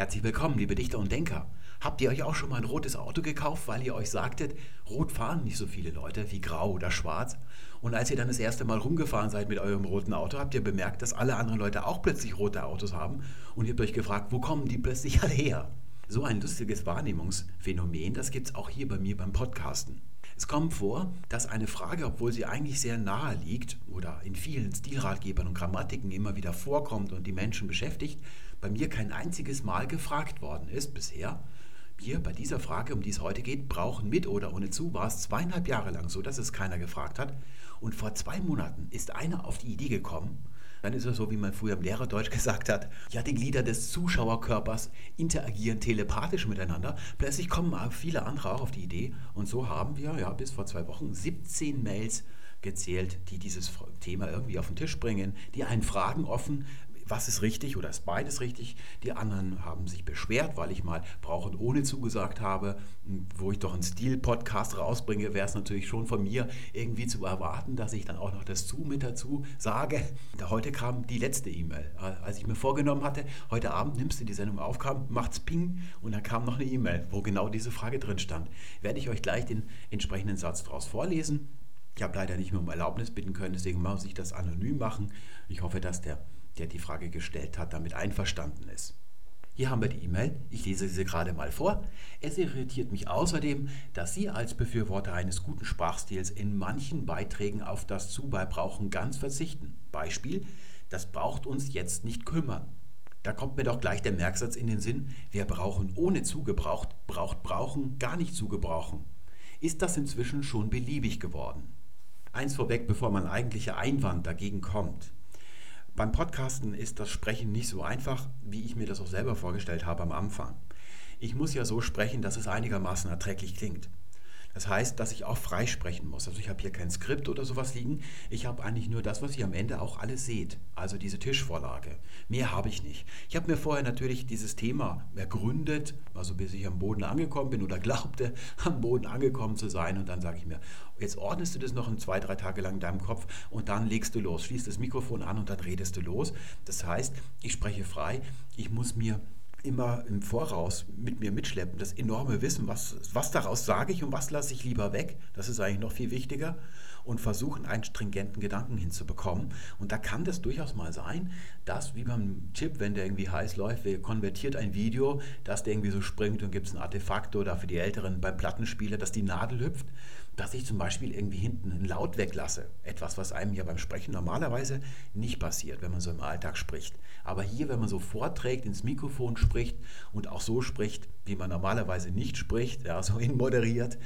Herzlich willkommen, liebe Dichter und Denker. Habt ihr euch auch schon mal ein rotes Auto gekauft, weil ihr euch sagtet, rot fahren nicht so viele Leute wie grau oder schwarz? Und als ihr dann das erste Mal rumgefahren seid mit eurem roten Auto, habt ihr bemerkt, dass alle anderen Leute auch plötzlich rote Autos haben und ihr habt euch gefragt, wo kommen die plötzlich alle her? So ein lustiges Wahrnehmungsphänomen, das gibt es auch hier bei mir beim Podcasten. Es kommt vor, dass eine Frage, obwohl sie eigentlich sehr nahe liegt oder in vielen Stilratgebern und Grammatiken immer wieder vorkommt und die Menschen beschäftigt, bei mir kein einziges Mal gefragt worden ist bisher. Wir bei dieser Frage, um die es heute geht, brauchen mit oder ohne zu, war es zweieinhalb Jahre lang so, dass es keiner gefragt hat. Und vor zwei Monaten ist einer auf die Idee gekommen, dann ist es so, wie man früher im Lehrerdeutsch gesagt hat, ja, die Glieder des Zuschauerkörpers interagieren telepathisch miteinander. Plötzlich kommen viele andere auch auf die Idee. Und so haben wir ja bis vor zwei Wochen 17 Mails gezählt, die dieses Thema irgendwie auf den Tisch bringen, die einen Fragen offen, was ist richtig oder ist beides richtig. Die anderen haben sich beschwert, weil ich mal brauchen ohne zugesagt habe. Wo ich doch einen Stil-Podcast rausbringe, wäre es natürlich schon von mir irgendwie zu erwarten, dass ich dann auch noch das Zu mit dazu sage. Heute kam die letzte E-Mail. Als ich mir vorgenommen hatte, heute Abend nimmst du die Sendung auf, kam, macht's Ping und dann kam noch eine E-Mail, wo genau diese Frage drin stand. Werde ich euch gleich den entsprechenden Satz daraus vorlesen. Ich habe leider nicht mehr um Erlaubnis bitten können, deswegen muss ich das anonym machen. Ich hoffe, dass der der die Frage gestellt hat, damit einverstanden ist. Hier haben wir die E-Mail, ich lese sie gerade mal vor. Es irritiert mich außerdem, dass Sie als Befürworter eines guten Sprachstils in manchen Beiträgen auf das Zubeibrauchen ganz verzichten. Beispiel, das braucht uns jetzt nicht kümmern. Da kommt mir doch gleich der Merksatz in den Sinn, wer brauchen ohne zugebraucht, braucht brauchen gar nicht zugebrauchen. Ist das inzwischen schon beliebig geworden? Eins vorweg, bevor man eigentlicher Einwand dagegen kommt. Beim Podcasten ist das Sprechen nicht so einfach, wie ich mir das auch selber vorgestellt habe am Anfang. Ich muss ja so sprechen, dass es einigermaßen erträglich klingt. Das heißt, dass ich auch frei sprechen muss. Also ich habe hier kein Skript oder sowas liegen. Ich habe eigentlich nur das, was ihr am Ende auch alles seht. Also diese Tischvorlage. Mehr habe ich nicht. Ich habe mir vorher natürlich dieses Thema ergründet, also bis ich am Boden angekommen bin oder glaubte, am Boden angekommen zu sein. Und dann sage ich mir, jetzt ordnest du das noch in zwei, drei Tage lang in deinem Kopf und dann legst du los. Schließt das Mikrofon an und dann redest du los. Das heißt, ich spreche frei. Ich muss mir immer im Voraus mit mir mitschleppen. Das enorme Wissen, was, was daraus sage ich und was lasse ich lieber weg, das ist eigentlich noch viel wichtiger. Und versuchen, einen stringenten Gedanken hinzubekommen. Und da kann das durchaus mal sein, dass, wie beim Chip, wenn der irgendwie heiß läuft, wer konvertiert ein Video, dass der irgendwie so springt und gibt es ein Artefakt oder für die Älteren beim Plattenspieler, dass die Nadel hüpft dass ich zum Beispiel irgendwie hinten einen Laut weglasse. Etwas, was einem ja beim Sprechen normalerweise nicht passiert, wenn man so im Alltag spricht. Aber hier, wenn man so vorträgt, ins Mikrofon spricht und auch so spricht, wie man normalerweise nicht spricht, ja, so inmoderiert,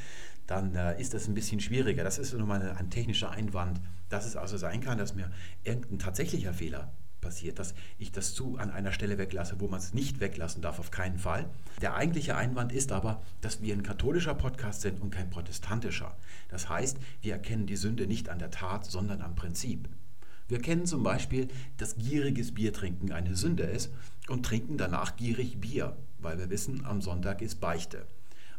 dann äh, ist das ein bisschen schwieriger. Das ist nochmal ein technischer Einwand, dass es also sein kann, dass mir irgendein tatsächlicher Fehler passiert, dass ich das zu an einer Stelle weglasse, wo man es nicht weglassen darf, auf keinen Fall. Der eigentliche Einwand ist aber, dass wir ein katholischer Podcast sind und kein protestantischer. Das heißt, wir erkennen die Sünde nicht an der Tat, sondern am Prinzip. Wir kennen zum Beispiel, dass gieriges Biertrinken eine Sünde ist und trinken danach gierig Bier, weil wir wissen, am Sonntag ist Beichte.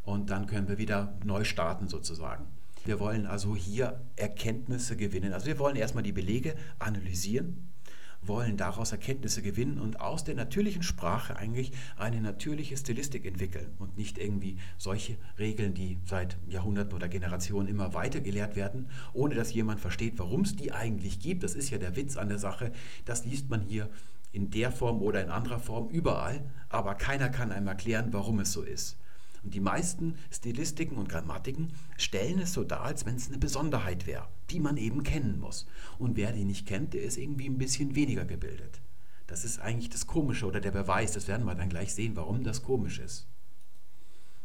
Und dann können wir wieder neu starten sozusagen. Wir wollen also hier Erkenntnisse gewinnen. Also wir wollen erstmal die Belege analysieren, wollen daraus Erkenntnisse gewinnen und aus der natürlichen Sprache eigentlich eine natürliche Stilistik entwickeln und nicht irgendwie solche Regeln, die seit Jahrhunderten oder Generationen immer weiter gelehrt werden, ohne dass jemand versteht, warum es die eigentlich gibt. Das ist ja der Witz an der Sache. Das liest man hier in der Form oder in anderer Form überall, aber keiner kann einem erklären, warum es so ist. Und die meisten Stilistiken und Grammatiken stellen es so dar, als wenn es eine Besonderheit wäre, die man eben kennen muss. Und wer die nicht kennt, der ist irgendwie ein bisschen weniger gebildet. Das ist eigentlich das Komische oder der Beweis, das werden wir dann gleich sehen, warum das komisch ist.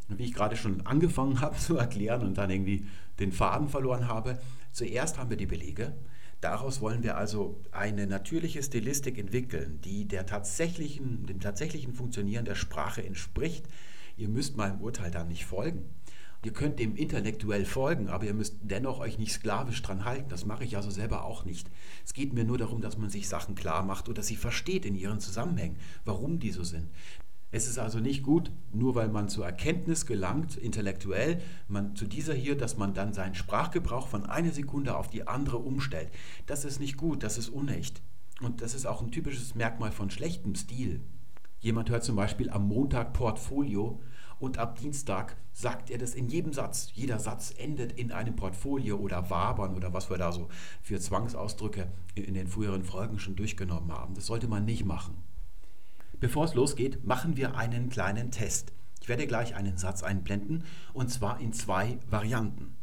Und wie ich gerade schon angefangen habe zu erklären und dann irgendwie den Faden verloren habe, zuerst haben wir die Belege. Daraus wollen wir also eine natürliche Stilistik entwickeln, die der tatsächlichen, dem tatsächlichen Funktionieren der Sprache entspricht, Ihr müsst meinem Urteil dann nicht folgen. Ihr könnt dem intellektuell folgen, aber ihr müsst dennoch euch nicht sklavisch dran halten. Das mache ich also selber auch nicht. Es geht mir nur darum, dass man sich Sachen klar macht oder sie versteht in ihren Zusammenhängen, warum die so sind. Es ist also nicht gut, nur weil man zur Erkenntnis gelangt, intellektuell, man zu dieser hier, dass man dann seinen Sprachgebrauch von einer Sekunde auf die andere umstellt. Das ist nicht gut, das ist unecht. Und das ist auch ein typisches Merkmal von schlechtem Stil. Jemand hört zum Beispiel am Montag Portfolio und ab Dienstag sagt er das in jedem Satz. Jeder Satz endet in einem Portfolio oder Wabern oder was wir da so für Zwangsausdrücke in den früheren Folgen schon durchgenommen haben. Das sollte man nicht machen. Bevor es losgeht, machen wir einen kleinen Test. Ich werde gleich einen Satz einblenden und zwar in zwei Varianten.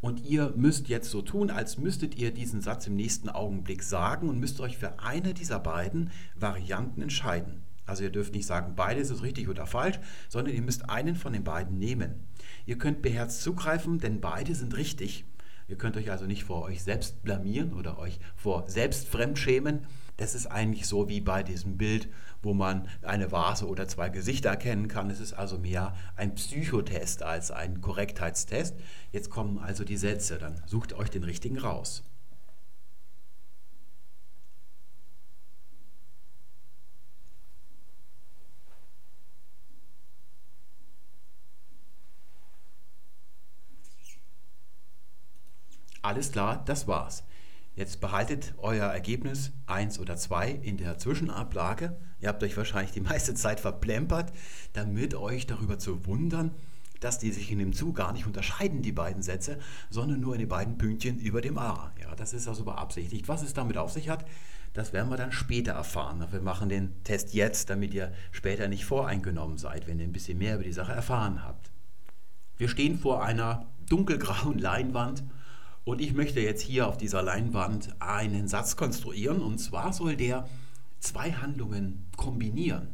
Und ihr müsst jetzt so tun, als müsstet ihr diesen Satz im nächsten Augenblick sagen und müsst euch für eine dieser beiden Varianten entscheiden. Also ihr dürft nicht sagen, beides ist richtig oder falsch, sondern ihr müsst einen von den beiden nehmen. Ihr könnt beherzt zugreifen, denn beide sind richtig. Ihr könnt euch also nicht vor euch selbst blamieren oder euch vor selbst fremdschämen. Das ist eigentlich so wie bei diesem Bild, wo man eine Vase oder zwei Gesichter erkennen kann. Es ist also mehr ein Psychotest als ein Korrektheitstest. Jetzt kommen also die Sätze, dann sucht euch den richtigen raus. Alles klar, das war's. Jetzt behaltet euer Ergebnis 1 oder 2 in der Zwischenablage. Ihr habt euch wahrscheinlich die meiste Zeit verplempert, damit euch darüber zu wundern, dass die sich in dem Zu gar nicht unterscheiden, die beiden Sätze, sondern nur in den beiden Pünktchen über dem A. Ja, das ist also beabsichtigt. Was es damit auf sich hat, das werden wir dann später erfahren. Wir machen den Test jetzt, damit ihr später nicht voreingenommen seid, wenn ihr ein bisschen mehr über die Sache erfahren habt. Wir stehen vor einer dunkelgrauen Leinwand und ich möchte jetzt hier auf dieser Leinwand einen Satz konstruieren. Und zwar soll der zwei Handlungen kombinieren.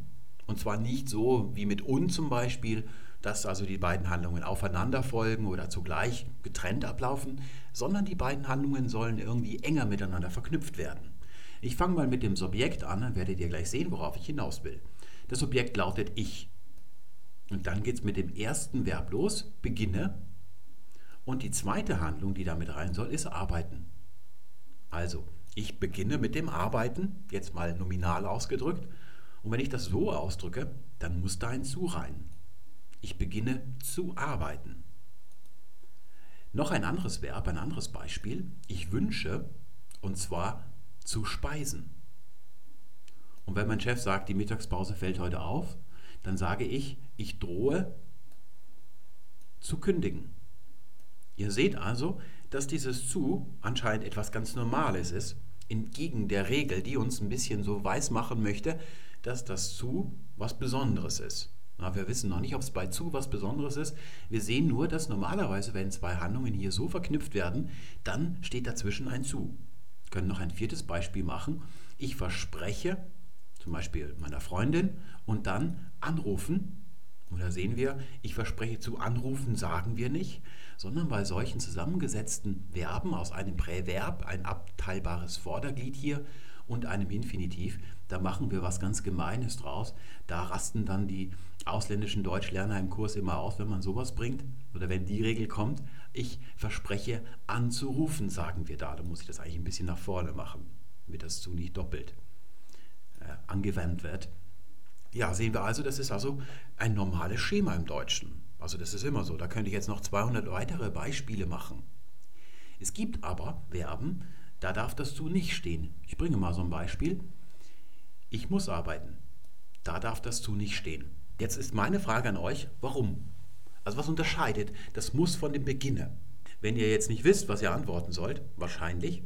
Und zwar nicht so wie mit und zum Beispiel, dass also die beiden Handlungen aufeinander folgen oder zugleich getrennt ablaufen, sondern die beiden Handlungen sollen irgendwie enger miteinander verknüpft werden. Ich fange mal mit dem Subjekt an, dann werdet ihr gleich sehen, worauf ich hinaus will. Das Subjekt lautet ich. Und dann geht es mit dem ersten Verb los, beginne, und die zweite Handlung, die damit rein soll, ist arbeiten. Also, ich beginne mit dem Arbeiten, jetzt mal nominal ausgedrückt. Und wenn ich das so ausdrücke, dann muss da ein zu rein. Ich beginne zu arbeiten. Noch ein anderes Verb, ein anderes Beispiel. Ich wünsche, und zwar zu speisen. Und wenn mein Chef sagt, die Mittagspause fällt heute auf, dann sage ich, ich drohe zu kündigen. Ihr seht also, dass dieses zu anscheinend etwas ganz Normales ist, entgegen der Regel, die uns ein bisschen so weiß machen möchte, dass das zu was Besonderes ist. Na, wir wissen noch nicht, ob es bei zu was Besonderes ist. Wir sehen nur, dass normalerweise, wenn zwei Handlungen hier so verknüpft werden, dann steht dazwischen ein zu. Wir können noch ein viertes Beispiel machen. Ich verspreche, zum Beispiel meiner Freundin, und dann anrufen. Und da sehen wir, ich verspreche zu anrufen, sagen wir nicht, sondern bei solchen zusammengesetzten Verben aus einem Präverb, ein abteilbares Vorderglied hier und einem Infinitiv, da machen wir was ganz Gemeines draus. Da rasten dann die ausländischen Deutschlerner im Kurs immer aus, wenn man sowas bringt oder wenn die Regel kommt. Ich verspreche anzurufen, sagen wir da. Da muss ich das eigentlich ein bisschen nach vorne machen, damit das zu nicht doppelt äh, angewandt wird. Ja, sehen wir also, das ist also ein normales Schema im Deutschen. Also das ist immer so. Da könnte ich jetzt noch 200 weitere Beispiele machen. Es gibt aber Verben, da darf das zu nicht stehen. Ich bringe mal so ein Beispiel. Ich muss arbeiten. Da darf das zu nicht stehen. Jetzt ist meine Frage an euch, warum? Also was unterscheidet das muss von dem Beginne? Wenn ihr jetzt nicht wisst, was ihr antworten sollt, wahrscheinlich,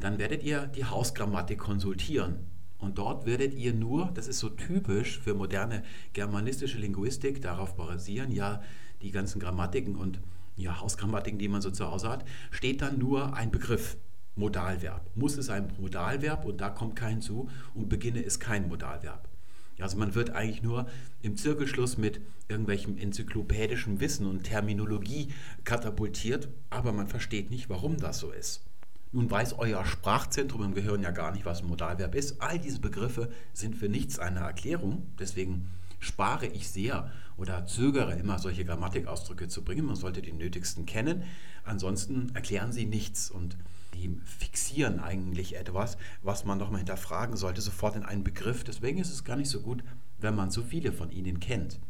dann werdet ihr die Hausgrammatik konsultieren. Und dort werdet ihr nur, das ist so typisch für moderne germanistische Linguistik, darauf basieren ja die ganzen Grammatiken und ja, Hausgrammatiken, die man so zu Hause hat, steht dann nur ein Begriff, Modalverb. Muss ist ein Modalverb und da kommt kein zu und beginne ist kein Modalverb. Also man wird eigentlich nur im Zirkelschluss mit irgendwelchem enzyklopädischem Wissen und Terminologie katapultiert, aber man versteht nicht, warum das so ist. Nun weiß euer Sprachzentrum im Gehirn ja gar nicht, was ein Modalverb ist. All diese Begriffe sind für nichts eine Erklärung. Deswegen spare ich sehr oder zögere immer, solche Grammatikausdrücke zu bringen. Man sollte die nötigsten kennen. Ansonsten erklären sie nichts und die fixieren eigentlich etwas, was man doch mal hinterfragen sollte, sofort in einen Begriff. Deswegen ist es gar nicht so gut, wenn man so viele von ihnen kennt.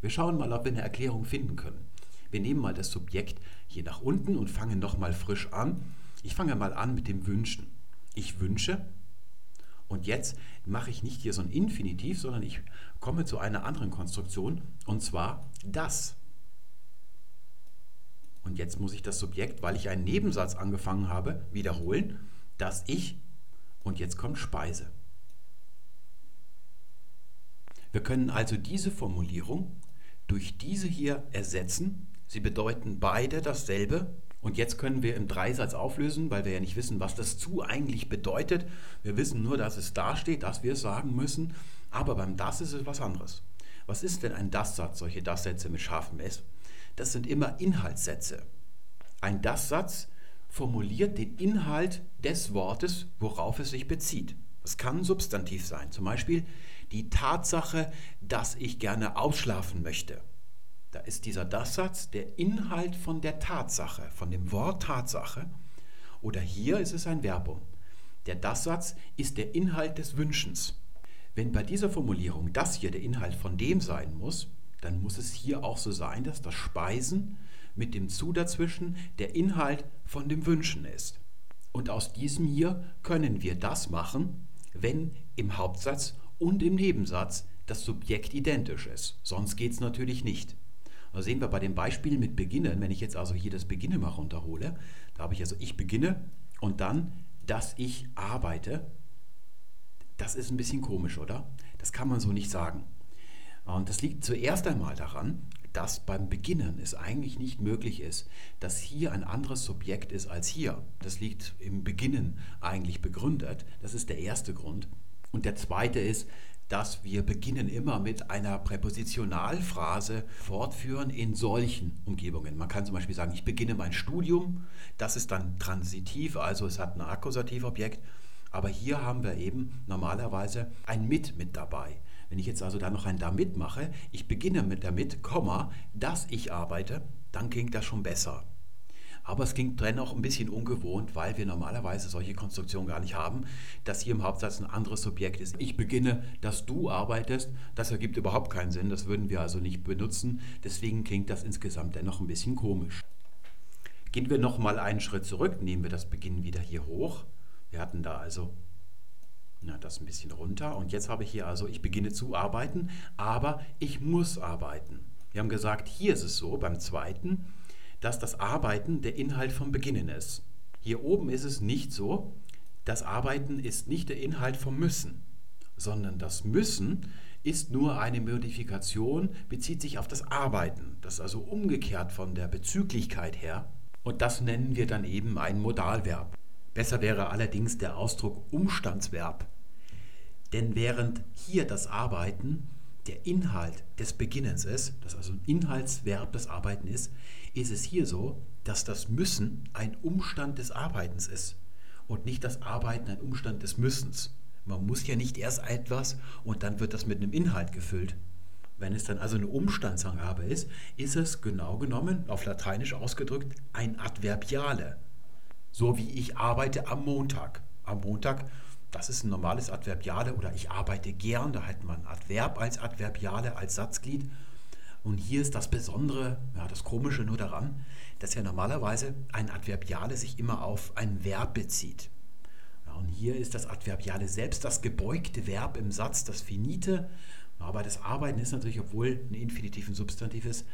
Wir schauen mal, ob wir eine Erklärung finden können. Wir nehmen mal das Subjekt hier nach unten und fangen nochmal frisch an ich fange mal an mit dem Wünschen. Ich wünsche Und jetzt mache ich nicht hier so ein Infinitiv, sondern ich komme zu einer anderen Konstruktion und zwar das. Und jetzt muss ich das Subjekt, weil ich einen Nebensatz angefangen habe, wiederholen, dass ich und jetzt kommt Speise. Wir können also diese Formulierung durch diese hier ersetzen. Sie bedeuten beide dasselbe. Und jetzt können wir im Dreisatz auflösen, weil wir ja nicht wissen, was das zu eigentlich bedeutet. Wir wissen nur, dass es da steht, dass wir es sagen müssen. Aber beim das ist es was anderes. Was ist denn ein Das-Satz, solche Das-Sätze mit scharfem S? Das sind immer Inhaltssätze. Ein Das-Satz formuliert den Inhalt des Wortes, worauf es sich bezieht. Es kann Substantiv sein, zum Beispiel die Tatsache, dass ich gerne ausschlafen möchte. Da ist dieser Das-Satz der Inhalt von der Tatsache, von dem Wort Tatsache. Oder hier ist es ein Verbum. Der Das-Satz ist der Inhalt des Wünschens. Wenn bei dieser Formulierung das hier der Inhalt von dem sein muss, dann muss es hier auch so sein, dass das Speisen mit dem Zu dazwischen der Inhalt von dem Wünschen ist. Und aus diesem hier können wir das machen, wenn im Hauptsatz und im Nebensatz das Subjekt identisch ist. Sonst geht es natürlich nicht. Da sehen wir bei dem Beispiel mit Beginnen, wenn ich jetzt also hier das Beginne mal runterhole, da habe ich also ich beginne und dann, dass ich arbeite. Das ist ein bisschen komisch, oder? Das kann man so nicht sagen. Und das liegt zuerst einmal daran, dass beim Beginnen es eigentlich nicht möglich ist, dass hier ein anderes Subjekt ist als hier. Das liegt im Beginnen eigentlich begründet. Das ist der erste Grund. Und der zweite ist, dass wir beginnen immer mit einer Präpositionalphrase fortführen in solchen Umgebungen. Man kann zum Beispiel sagen, ich beginne mein Studium. Das ist dann transitiv, also es hat ein Akkusativobjekt. Aber hier haben wir eben normalerweise ein mit mit dabei. Wenn ich jetzt also da noch ein damit mache, ich beginne mit damit, Komma, dass ich arbeite, dann klingt das schon besser. Aber es klingt dennoch ein bisschen ungewohnt, weil wir normalerweise solche Konstruktionen gar nicht haben, dass hier im Hauptsatz ein anderes Subjekt ist. Ich beginne, dass du arbeitest. Das ergibt überhaupt keinen Sinn. Das würden wir also nicht benutzen. Deswegen klingt das insgesamt dennoch ein bisschen komisch. Gehen wir noch mal einen Schritt zurück, nehmen wir das Beginnen wieder hier hoch. Wir hatten da also na, das ein bisschen runter. Und jetzt habe ich hier also, ich beginne zu arbeiten, aber ich muss arbeiten. Wir haben gesagt, hier ist es so, beim zweiten, dass das Arbeiten der Inhalt vom Beginnen ist. Hier oben ist es nicht so, das Arbeiten ist nicht der Inhalt vom Müssen, sondern das Müssen ist nur eine Modifikation, bezieht sich auf das Arbeiten. Das ist also umgekehrt von der Bezüglichkeit her. Und das nennen wir dann eben ein Modalverb. Besser wäre allerdings der Ausdruck Umstandsverb. Denn während hier das Arbeiten der Inhalt des Beginnens ist, das also ein Inhaltsverb des Arbeiten ist, ist es hier so, dass das Müssen ein Umstand des Arbeitens ist und nicht das Arbeiten ein Umstand des Müssens. Man muss ja nicht erst etwas und dann wird das mit einem Inhalt gefüllt. Wenn es dann also eine Umstandsangabe ist, ist es genau genommen, auf Lateinisch ausgedrückt, ein Adverbiale. So wie ich arbeite am Montag. Am Montag das ist ein normales Adverbiale oder ich arbeite gern, da hat man Adverb als Adverbiale, als Satzglied. Und hier ist das Besondere, ja, das Komische nur daran, dass ja normalerweise ein Adverbiale sich immer auf ein Verb bezieht. Ja, und hier ist das Adverbiale selbst das gebeugte Verb im Satz, das Finite. Aber das Arbeiten ist natürlich, obwohl ein Infinitiv ein Substantiv ist,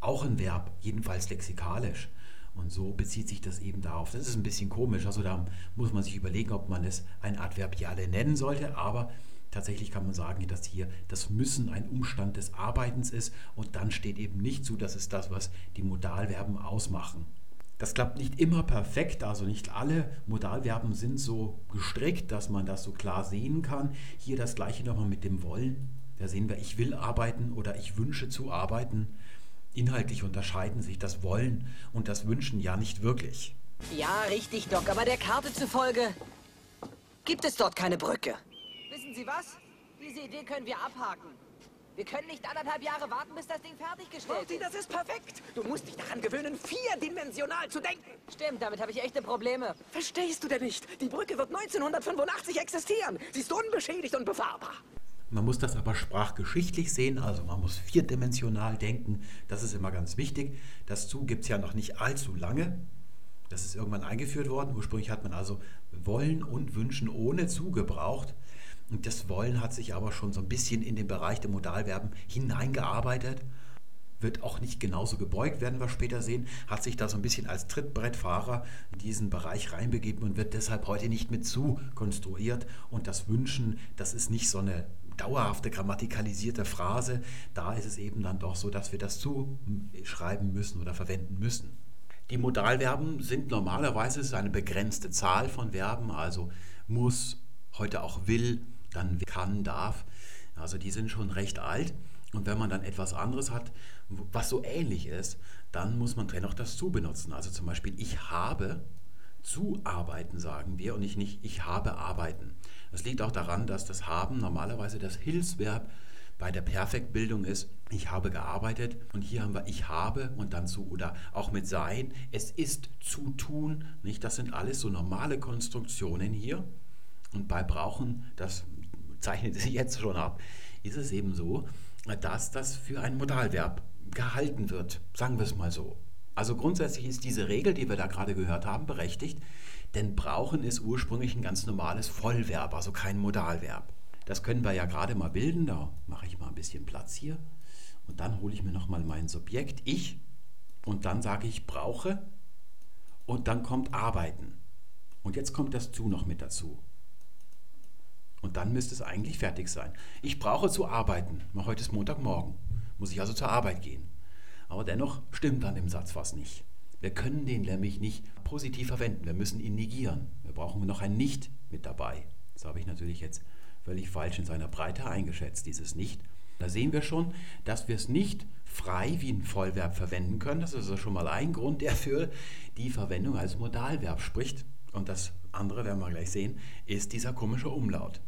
auch ein Verb, jedenfalls lexikalisch. Und so bezieht sich das eben darauf. Das ist ein bisschen komisch. Also da muss man sich überlegen, ob man es ein Adverbiale nennen sollte. Aber tatsächlich kann man sagen, dass hier das Müssen ein Umstand des Arbeitens ist. Und dann steht eben nicht zu, das ist das, was die Modalverben ausmachen. Das klappt nicht immer perfekt, also nicht alle Modalverben sind so gestrickt, dass man das so klar sehen kann. Hier das gleiche nochmal mit dem Wollen. Da sehen wir, ich will arbeiten oder ich wünsche zu arbeiten. Inhaltlich unterscheiden sich das Wollen und das Wünschen ja nicht wirklich. Ja, richtig, Doc, aber der Karte zufolge gibt es dort keine Brücke. Wissen Sie was? Diese Idee können wir abhaken. Wir können nicht anderthalb Jahre warten, bis das Ding fertiggestellt Morty, ist. das ist perfekt. Du musst dich daran gewöhnen, vierdimensional zu denken. Stimmt, damit habe ich echte Probleme. Verstehst du denn nicht? Die Brücke wird 1985 existieren. Sie ist unbeschädigt und befahrbar. Man muss das aber sprachgeschichtlich sehen, also man muss vierdimensional denken. Das ist immer ganz wichtig. Das Zu gibt es ja noch nicht allzu lange. Das ist irgendwann eingeführt worden. Ursprünglich hat man also wollen und wünschen ohne Zu gebraucht. Und das Wollen hat sich aber schon so ein bisschen in den Bereich der Modalverben hineingearbeitet. Wird auch nicht genauso gebeugt, werden wir später sehen. Hat sich da so ein bisschen als Trittbrettfahrer in diesen Bereich reinbegeben und wird deshalb heute nicht mit zu konstruiert. Und das Wünschen, das ist nicht so eine dauerhafte grammatikalisierte Phrase. Da ist es eben dann doch so, dass wir das zu schreiben müssen oder verwenden müssen. Die Modalverben sind normalerweise eine begrenzte Zahl von Verben, also muss, heute auch will, dann kann, darf. Also die sind schon recht alt. Und wenn man dann etwas anderes hat, was so ähnlich ist, dann muss man dennoch das zu benutzen. Also zum Beispiel ich habe zu arbeiten, sagen wir, und ich nicht ich habe arbeiten. Das liegt auch daran, dass das haben normalerweise das Hilfsverb bei der Perfektbildung ist, ich habe gearbeitet und hier haben wir ich habe und dann zu oder auch mit sein, es ist zu tun, nicht? Das sind alles so normale Konstruktionen hier und bei brauchen, das zeichnet sich jetzt schon ab, ist es eben so, dass das für ein Modalverb gehalten wird, sagen wir es mal so. Also grundsätzlich ist diese Regel, die wir da gerade gehört haben, berechtigt, denn brauchen ist ursprünglich ein ganz normales Vollverb, also kein Modalverb. Das können wir ja gerade mal bilden, da mache ich mal ein bisschen Platz hier und dann hole ich mir nochmal mein Subjekt, ich, und dann sage ich brauche und dann kommt arbeiten. Und jetzt kommt das zu noch mit dazu. Und dann müsste es eigentlich fertig sein. Ich brauche zu arbeiten. Heute ist Montagmorgen. Muss ich also zur Arbeit gehen. Aber dennoch stimmt dann im Satz was nicht. Wir können den nämlich nicht positiv verwenden. Wir müssen ihn negieren. Wir brauchen noch ein Nicht mit dabei. Das habe ich natürlich jetzt völlig falsch in seiner Breite eingeschätzt, dieses Nicht. Da sehen wir schon, dass wir es nicht frei wie ein Vollverb verwenden können. Das ist also schon mal ein Grund, der für die Verwendung als Modalverb spricht. Und das andere werden wir gleich sehen, ist dieser komische Umlaut.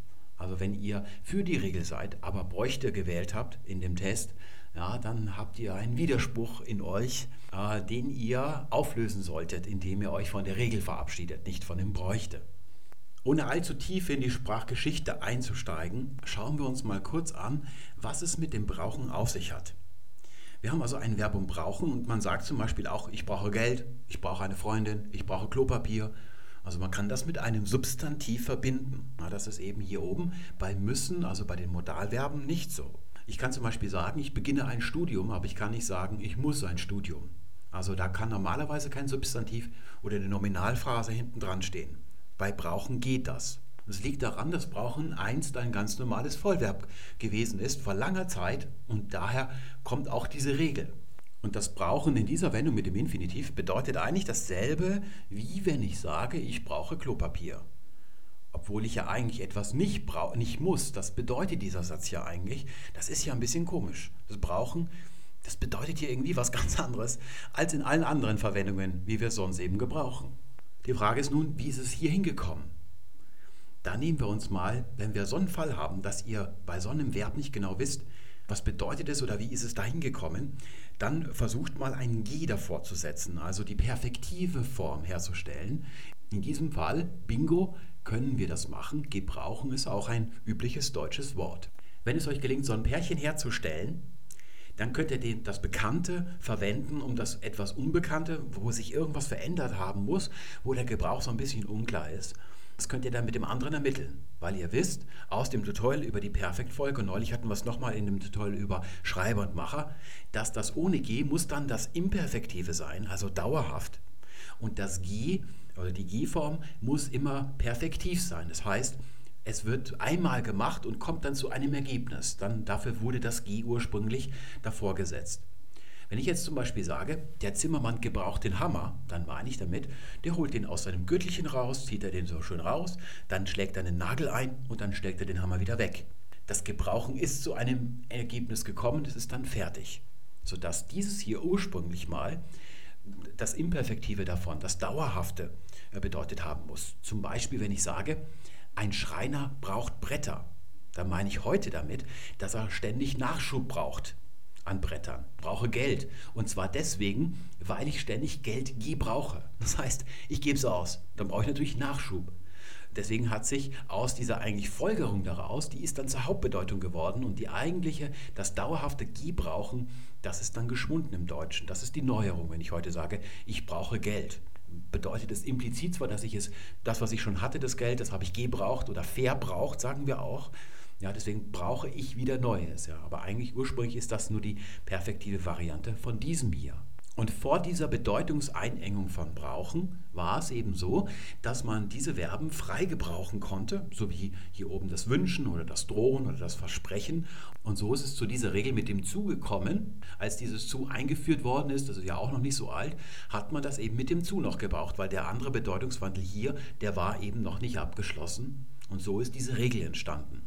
Also wenn ihr für die Regel seid, aber bräuchte gewählt habt in dem Test, ja, dann habt ihr einen Widerspruch in euch, äh, den ihr auflösen solltet, indem ihr euch von der Regel verabschiedet, nicht von dem Bräuchte. Ohne allzu tief in die Sprachgeschichte einzusteigen, schauen wir uns mal kurz an, was es mit dem Brauchen auf sich hat. Wir haben also ein Verbum brauchen und man sagt zum Beispiel auch, ich brauche Geld, ich brauche eine Freundin, ich brauche Klopapier. Also man kann das mit einem Substantiv verbinden. Ja, das ist eben hier oben bei müssen, also bei den Modalverben nicht so. Ich kann zum Beispiel sagen, ich beginne ein Studium, aber ich kann nicht sagen, ich muss ein Studium. Also da kann normalerweise kein Substantiv oder eine Nominalphrase hinten dran stehen. Bei brauchen geht das. Es liegt daran, dass brauchen einst ein ganz normales Vollverb gewesen ist vor langer Zeit und daher kommt auch diese Regel. Und das Brauchen in dieser Wendung mit dem Infinitiv bedeutet eigentlich dasselbe, wie wenn ich sage, ich brauche Klopapier obwohl ich ja eigentlich etwas nicht, nicht muss. Das bedeutet dieser Satz ja eigentlich. Das ist ja ein bisschen komisch. Das Brauchen, das bedeutet hier irgendwie was ganz anderes als in allen anderen Verwendungen, wie wir es sonst eben gebrauchen. Die Frage ist nun, wie ist es hier hingekommen? Da nehmen wir uns mal, wenn wir so einen Fall haben, dass ihr bei so einem Verb nicht genau wisst, was bedeutet es oder wie ist es da hingekommen, dann versucht mal ein G davor zu setzen, also die perfektive Form herzustellen. In diesem Fall, Bingo, können wir das machen. Gebrauchen ist auch ein übliches deutsches Wort. Wenn es euch gelingt, so ein Pärchen herzustellen, dann könnt ihr das Bekannte verwenden, um das etwas Unbekannte, wo sich irgendwas verändert haben muss, wo der Gebrauch so ein bisschen unklar ist. Das könnt ihr dann mit dem anderen ermitteln, weil ihr wisst, aus dem Tutorial über die Perfektfolge, neulich hatten wir es nochmal in dem Tutorial über Schreiber und Macher, dass das ohne G muss dann das Imperfektive sein, also dauerhaft. Und das G oder die G-Form muss immer perfektiv sein. Das heißt, es wird einmal gemacht und kommt dann zu einem Ergebnis. Dann dafür wurde das G ursprünglich davor gesetzt. Wenn ich jetzt zum Beispiel sage, der Zimmermann gebraucht den Hammer, dann meine ich damit, der holt den aus seinem Gürtelchen raus, zieht er den so schön raus, dann schlägt er einen Nagel ein und dann steckt er den Hammer wieder weg. Das Gebrauchen ist zu einem Ergebnis gekommen, das ist dann fertig. Sodass dieses hier ursprünglich mal das Imperfektive davon, das Dauerhafte äh, bedeutet haben muss. Zum Beispiel, wenn ich sage, ein Schreiner braucht Bretter, dann meine ich heute damit, dass er ständig Nachschub braucht an Brettern, brauche Geld. Und zwar deswegen, weil ich ständig Geld gebrauche. Das heißt, ich gebe es aus. Dann brauche ich natürlich Nachschub. Deswegen hat sich aus dieser eigentlich Folgerung daraus, die ist dann zur Hauptbedeutung geworden und die eigentliche, das dauerhafte Gebrauchen, das ist dann geschwunden im Deutschen. Das ist die Neuerung, wenn ich heute sage, ich brauche Geld. bedeutet es implizit zwar, dass ich es, das, was ich schon hatte, das Geld, das habe ich gebraucht oder verbraucht, sagen wir auch. Ja, deswegen brauche ich wieder Neues. Ja. Aber eigentlich ursprünglich ist das nur die perfektive Variante von diesem hier. Und vor dieser Bedeutungseinengung von brauchen war es eben so, dass man diese Verben frei gebrauchen konnte, so wie hier oben das Wünschen oder das Drohen oder das Versprechen. Und so ist es zu dieser Regel mit dem Zu gekommen. Als dieses Zu eingeführt worden ist, das ist ja auch noch nicht so alt, hat man das eben mit dem Zu noch gebraucht, weil der andere Bedeutungswandel hier, der war eben noch nicht abgeschlossen. Und so ist diese Regel entstanden.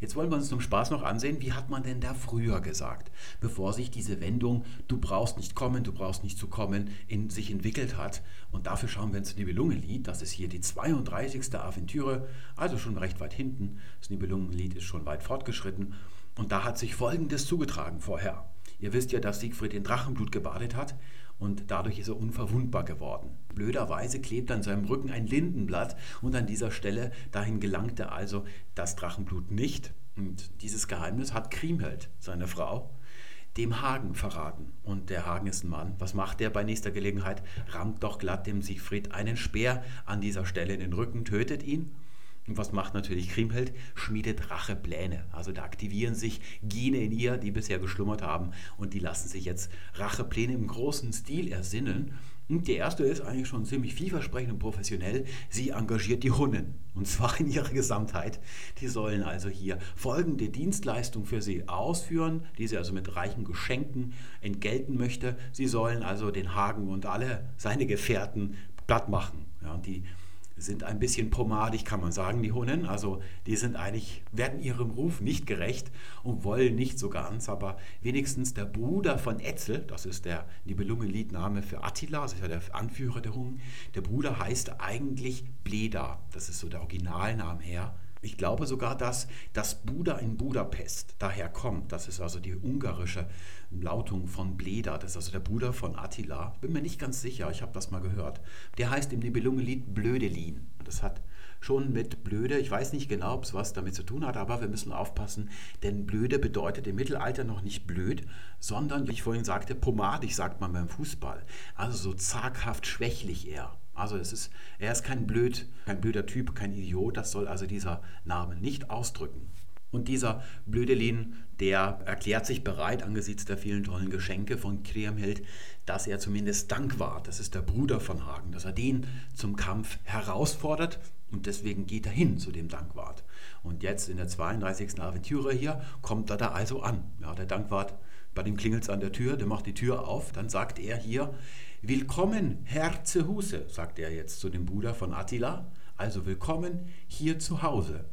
Jetzt wollen wir uns zum Spaß noch ansehen, wie hat man denn da früher gesagt, bevor sich diese Wendung du brauchst nicht kommen, du brauchst nicht zu kommen, in sich entwickelt hat. Und dafür schauen wir ins Nibelungenlied. Das ist hier die 32. Aventüre, also schon recht weit hinten. Das Nibelungenlied ist schon weit fortgeschritten. Und da hat sich Folgendes zugetragen vorher. Ihr wisst ja, dass Siegfried in Drachenblut gebadet hat und dadurch ist er unverwundbar geworden. Blöderweise klebt an seinem Rücken ein Lindenblatt und an dieser Stelle, dahin gelangte also das Drachenblut nicht. Und dieses Geheimnis hat Kriemhild, seine Frau, dem Hagen verraten. Und der Hagen ist ein Mann. Was macht er bei nächster Gelegenheit? Rammt doch glatt dem Siegfried einen Speer an dieser Stelle in den Rücken, tötet ihn und was macht natürlich Kriemhild? Schmiedet Rachepläne. Also da aktivieren sich Gene in ihr, die bisher geschlummert haben und die lassen sich jetzt Rachepläne im großen Stil ersinnen. Und der erste ist eigentlich schon ziemlich vielversprechend und professionell. Sie engagiert die Hunnen. Und zwar in ihrer Gesamtheit. Die sollen also hier folgende Dienstleistung für sie ausführen, die sie also mit reichen Geschenken entgelten möchte. Sie sollen also den Hagen und alle seine Gefährten platt machen. Ja, und die sind ein bisschen pomadig, kann man sagen, die Hunnen. Also die sind eigentlich, werden ihrem Ruf nicht gerecht und wollen nicht so ganz, aber wenigstens der Bruder von Etzel, das ist der Nibelungenliedname für Attila, das ist ja der Anführer der Hunnen, der Bruder heißt eigentlich Bleda, das ist so der Originalname her. Ich glaube sogar, dass das Buda in Budapest daher kommt. Das ist also die ungarische Lautung von Bleda. Das ist also der Bruder von Attila. Bin mir nicht ganz sicher, ich habe das mal gehört. Der heißt im Nibelungenlied Blödelin. Das hat schon mit blöde, ich weiß nicht genau, ob es was damit zu tun hat, aber wir müssen aufpassen, denn blöde bedeutet im Mittelalter noch nicht blöd, sondern, wie ich vorhin sagte, pomadig sagt man beim Fußball. Also so zaghaft schwächlich eher. Also es ist, er ist kein blöd, kein blöder Typ, kein Idiot, das soll also dieser Name nicht ausdrücken. Und dieser Blödelin, der erklärt sich bereit angesichts der vielen tollen Geschenke von Kriemhild, dass er zumindest Dankwart, das ist der Bruder von Hagen, dass er den zum Kampf herausfordert und deswegen geht er hin zu dem Dankwart. Und jetzt in der 32. Aventüre hier kommt er da also an. Ja, der Dankwart, bei dem klingelt es an der Tür, der macht die Tür auf, dann sagt er hier, Willkommen, Herr Zehuse, sagt er jetzt zu dem Bruder von Attila. Also willkommen hier zu Hause.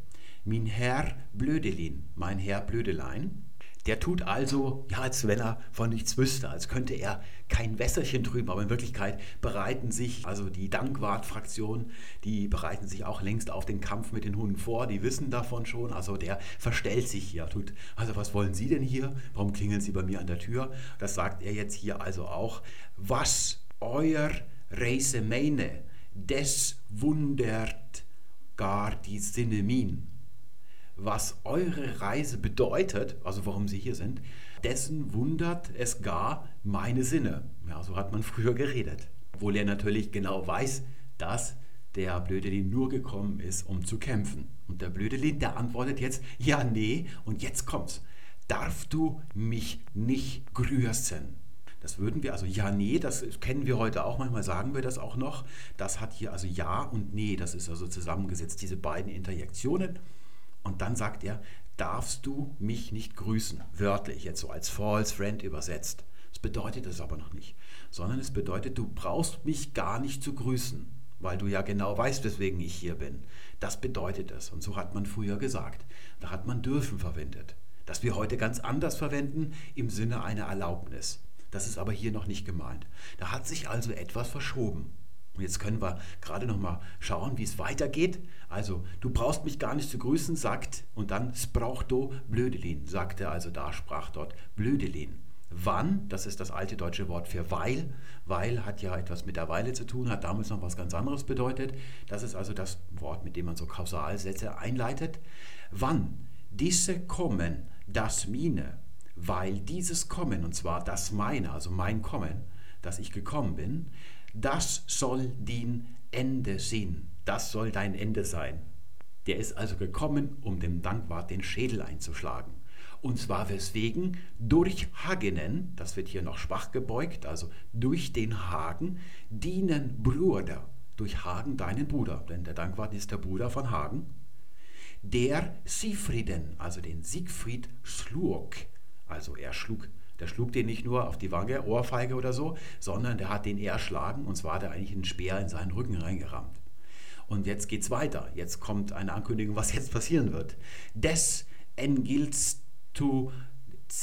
Mein Herr Blödelin, mein Herr Blödelein. Der tut also, ja, als wenn er von nichts wüsste, als könnte er kein Wässerchen trüben, aber in Wirklichkeit bereiten sich, also die Dankwart-Fraktion, die bereiten sich auch längst auf den Kampf mit den Hunden vor, die wissen davon schon, also der verstellt sich hier, tut, also was wollen Sie denn hier? Warum klingeln Sie bei mir an der Tür? Das sagt er jetzt hier also auch, was euer Reise meine, des wundert gar die Sinne min. Was eure Reise bedeutet, also warum sie hier sind, dessen wundert es gar meine Sinne. Ja, so hat man früher geredet. Obwohl er natürlich genau weiß, dass der Blödelin nur gekommen ist, um zu kämpfen. Und der Blödelin, der antwortet jetzt, ja, nee, und jetzt kommt's. Darf du mich nicht grüßen? Das würden wir, also ja, nee, das kennen wir heute auch, manchmal sagen wir das auch noch. Das hat hier also ja und nee, das ist also zusammengesetzt, diese beiden Interjektionen. Und dann sagt er, darfst du mich nicht grüßen, wörtlich jetzt so als false friend übersetzt. Das bedeutet es aber noch nicht, sondern es bedeutet, du brauchst mich gar nicht zu grüßen, weil du ja genau weißt, weswegen ich hier bin. Das bedeutet es. Und so hat man früher gesagt. Da hat man dürfen verwendet. Das wir heute ganz anders verwenden im Sinne einer Erlaubnis. Das ist aber hier noch nicht gemeint. Da hat sich also etwas verschoben. Und jetzt können wir gerade noch mal schauen, wie es weitergeht. Also, du brauchst mich gar nicht zu grüßen, sagt, und dann sprachdo Blödelin, sagte also da, sprach dort Blödelin. Wann, das ist das alte deutsche Wort für weil, weil hat ja etwas mit der Weile zu tun, hat damals noch was ganz anderes bedeutet. Das ist also das Wort, mit dem man so Kausalsätze einleitet. Wann diese kommen, das mine, weil dieses Kommen, und zwar das meine, also mein Kommen, dass ich gekommen bin, das soll din Ende sein. Das soll dein Ende sein. Der ist also gekommen, um dem Dankwart den Schädel einzuschlagen. Und zwar weswegen durch Hagenen, das wird hier noch schwach gebeugt, also durch den Hagen, dienen Bruder, durch Hagen deinen Bruder, denn der Dankwart ist der Bruder von Hagen, der Siegfrieden, also den Siegfried schlug, also er schlug, der schlug den nicht nur auf die Wange, Ohrfeige oder so, sondern der hat den erschlagen und zwar hat er eigentlich einen Speer in seinen Rücken reingerammt. Und jetzt geht's weiter. Jetzt kommt eine Ankündigung, was jetzt passieren wird. Des engilst du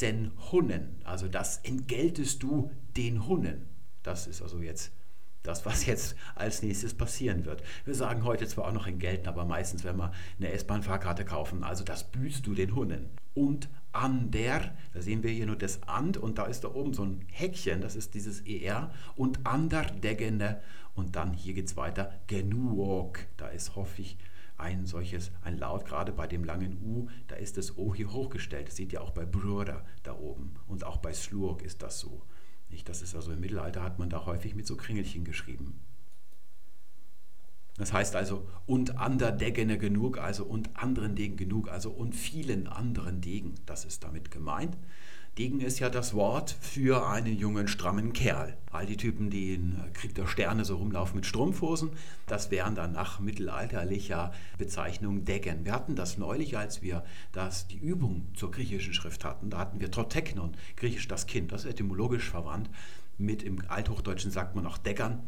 den Hunnen, also das entgeltest du den Hunnen. Das ist also jetzt das, was jetzt als nächstes passieren wird. Wir sagen heute zwar auch noch in Gelten, aber meistens, wenn wir eine S-Bahn-Fahrkarte kaufen, also das büßt du den Hunnen. Und an der, da sehen wir hier nur das And und da ist da oben so ein Häkchen, das ist dieses ER und ander degene und dann hier geht es weiter, genuok, da ist hoffe ich ein solches, ein Laut, gerade bei dem langen U, da ist das O hier hochgestellt. Das seht ihr auch bei Brüder da oben und auch bei Slurk ist das so. Nicht? Das ist also im Mittelalter hat man da häufig mit so Kringelchen geschrieben. Das heißt also, und ander Degene genug, also und anderen Degen genug, also und vielen anderen Degen, das ist damit gemeint. Degen ist ja das Wort für einen jungen, strammen Kerl. All die Typen, die in Krieg der Sterne so rumlaufen mit Strumpfhosen, das wären dann nach mittelalterlicher Bezeichnung Degen. Wir hatten das neulich, als wir das, die Übung zur griechischen Schrift hatten. Da hatten wir Toteknon, griechisch das Kind, das ist etymologisch verwandt. Mit im Althochdeutschen sagt man auch Deggern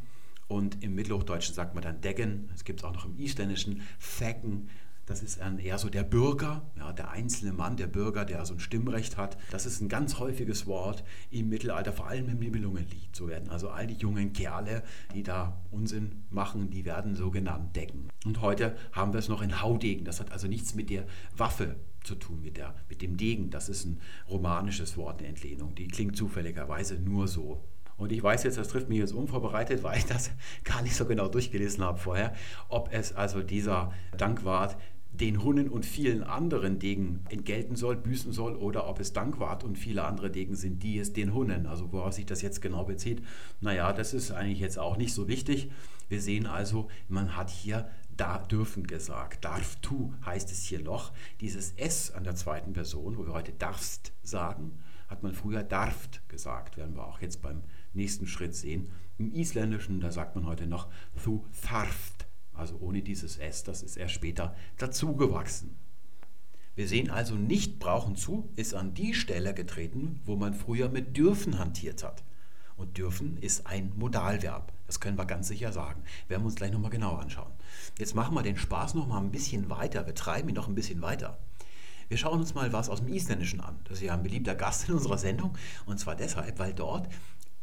und im Mittelhochdeutschen sagt man dann Deggen. Es gibt es auch noch im Isländischen Fecken. Das ist eher so der Bürger, ja, der einzelne Mann, der Bürger, der so ein Stimmrecht hat. Das ist ein ganz häufiges Wort im Mittelalter, vor allem im Nibelungenlied. So werden also all die jungen Kerle, die da Unsinn machen, die werden so genannt Decken. Und heute haben wir es noch in Haudegen. Das hat also nichts mit der Waffe zu tun, mit, der, mit dem Degen. Das ist ein romanisches Wort, eine Entlehnung. Die klingt zufälligerweise nur so. Und ich weiß jetzt, das trifft mich jetzt unvorbereitet, weil ich das gar nicht so genau durchgelesen habe vorher, ob es also dieser Dankwart den Hunnen und vielen anderen Degen entgelten soll, büßen soll, oder ob es Dankwart und viele andere Degen sind, die es den Hunnen, also worauf sich das jetzt genau bezieht, naja, das ist eigentlich jetzt auch nicht so wichtig. Wir sehen also, man hat hier da dürfen gesagt. Darf tu heißt es hier noch. Dieses S an der zweiten Person, wo wir heute darfst sagen, hat man früher darft gesagt, werden wir auch jetzt beim nächsten Schritt sehen. Im Isländischen, da sagt man heute noch thu tharft also ohne dieses S, das ist erst später dazugewachsen. Wir sehen also, nicht brauchen zu ist an die Stelle getreten, wo man früher mit dürfen hantiert hat. Und dürfen ist ein Modalverb. Das können wir ganz sicher sagen. Werden wir uns gleich nochmal genau anschauen. Jetzt machen wir den Spaß nochmal ein bisschen weiter. Wir treiben ihn noch ein bisschen weiter. Wir schauen uns mal was aus dem Isländischen an. Das ist ja ein beliebter Gast in unserer Sendung. Und zwar deshalb, weil dort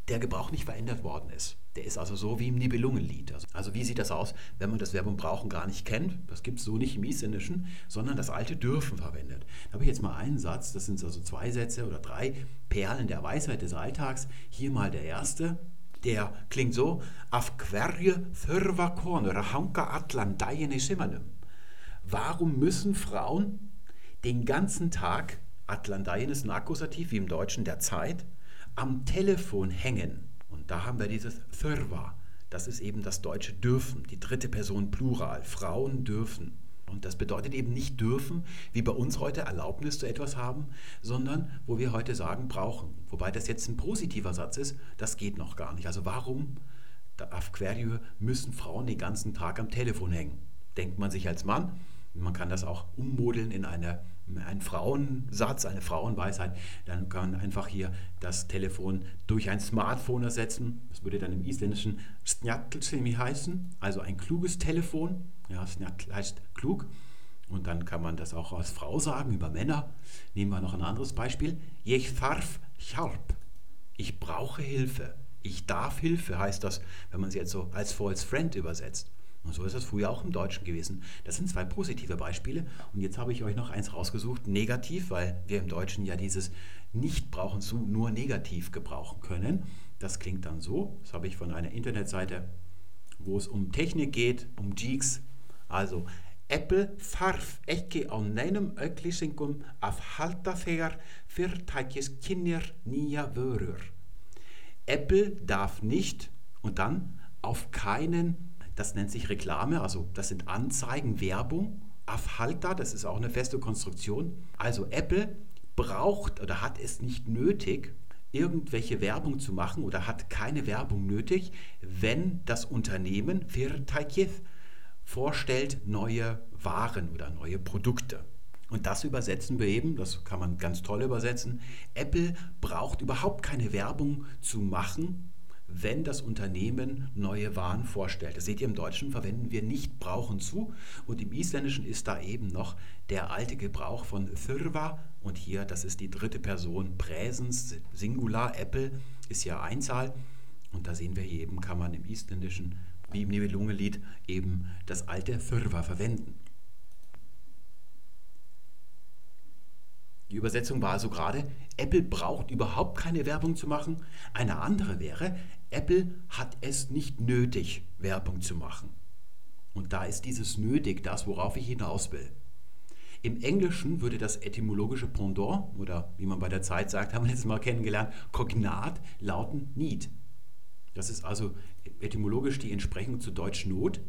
der Gebrauch nicht verändert worden ist. Der ist also so wie im Nibelungenlied. Also, also wie sieht das aus, wenn man das Verbum brauchen gar nicht kennt? Das gibt es so nicht im Isländischen, sondern das alte dürfen verwendet. Da habe ich jetzt mal einen Satz, das sind also zwei Sätze oder drei Perlen der Weisheit des Alltags. Hier mal der erste. Der klingt so: Af hverju þurfa konur hanka í Warum müssen Frauen den ganzen Tag, Atlandaien ist ein Akkusativ wie im Deutschen der Zeit, am Telefon hängen. Und da haben wir dieses Thurva. Das ist eben das deutsche dürfen, die dritte Person Plural. Frauen dürfen. Und das bedeutet eben nicht dürfen, wie bei uns heute Erlaubnis zu etwas haben, sondern wo wir heute sagen brauchen. Wobei das jetzt ein positiver Satz ist, das geht noch gar nicht. Also warum auf Querio müssen Frauen den ganzen Tag am Telefon hängen? Denkt man sich als Mann, man kann das auch ummodeln in eine ein Frauensatz, eine Frauenweisheit, dann kann man einfach hier das Telefon durch ein Smartphone ersetzen. Das würde dann im Isländischen Snjattlsemi heißen, also ein kluges Telefon. Ja, Snjattl heißt klug. Und dann kann man das auch als Frau sagen über Männer. Nehmen wir noch ein anderes Beispiel. Ich farf Hjälp. Ich brauche Hilfe. Ich darf Hilfe heißt das, wenn man es jetzt so als false friend übersetzt. Und so ist das früher auch im Deutschen gewesen. Das sind zwei positive Beispiele. Und jetzt habe ich euch noch eins rausgesucht, negativ, weil wir im Deutschen ja dieses nicht brauchen zu nur negativ gebrauchen können. Das klingt dann so. Das habe ich von einer Internetseite, wo es um Technik geht, um Geeks. Also Apple þarf ekki á neinum auglýsingum að halda þegar fyrirtækis kynir nýja vörur. Apple darf nicht und dann auf keinen, das nennt sich Reklame, also das sind Anzeigen, Werbung, auf Halter, das ist auch eine feste Konstruktion. Also Apple braucht oder hat es nicht nötig, irgendwelche Werbung zu machen oder hat keine Werbung nötig, wenn das Unternehmen Virtajev vorstellt neue Waren oder neue Produkte. Und das übersetzen wir eben, das kann man ganz toll übersetzen. Apple braucht überhaupt keine Werbung zu machen, wenn das Unternehmen neue Waren vorstellt. Das seht ihr im Deutschen, verwenden wir nicht brauchen zu. Und im Isländischen ist da eben noch der alte Gebrauch von thyrva. Und hier, das ist die dritte Person Präsens, Singular. Apple ist ja Einzahl. Und da sehen wir hier eben, kann man im Isländischen, wie im Nibelungelied, eben das alte thyrva verwenden. Die Übersetzung war also gerade, Apple braucht überhaupt keine Werbung zu machen. Eine andere wäre, Apple hat es nicht nötig, Werbung zu machen. Und da ist dieses nötig das, worauf ich hinaus will. Im Englischen würde das etymologische Pendant, oder wie man bei der Zeit sagt, haben wir letztes Mal kennengelernt, Kognat lauten need. Das ist also etymologisch die Entsprechung zu Deutsch Not,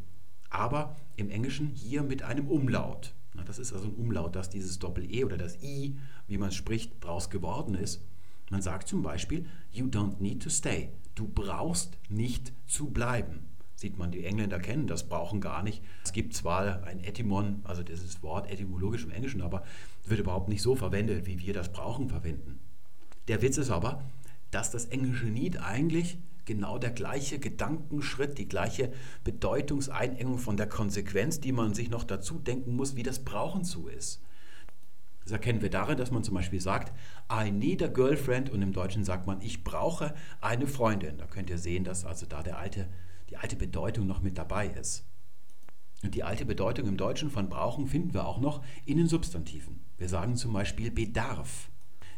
aber im Englischen hier mit einem Umlaut. Das ist also ein Umlaut, dass dieses Doppel-E oder das I, wie man es spricht, daraus geworden ist. Man sagt zum Beispiel, you don't need to stay. Du brauchst nicht zu bleiben. Sieht man, die Engländer kennen das, brauchen gar nicht. Es gibt zwar ein Etymon, also dieses Wort etymologisch im Englischen, aber wird überhaupt nicht so verwendet, wie wir das brauchen verwenden. Der Witz ist aber, dass das englische Need eigentlich genau der gleiche Gedankenschritt, die gleiche Bedeutungseinengung von der Konsequenz, die man sich noch dazu denken muss, wie das Brauchen zu ist. Das erkennen wir darin, dass man zum Beispiel sagt, I need a girlfriend und im Deutschen sagt man, ich brauche eine Freundin. Da könnt ihr sehen, dass also da der alte, die alte Bedeutung noch mit dabei ist. Und die alte Bedeutung im Deutschen von brauchen finden wir auch noch in den Substantiven. Wir sagen zum Beispiel Bedarf.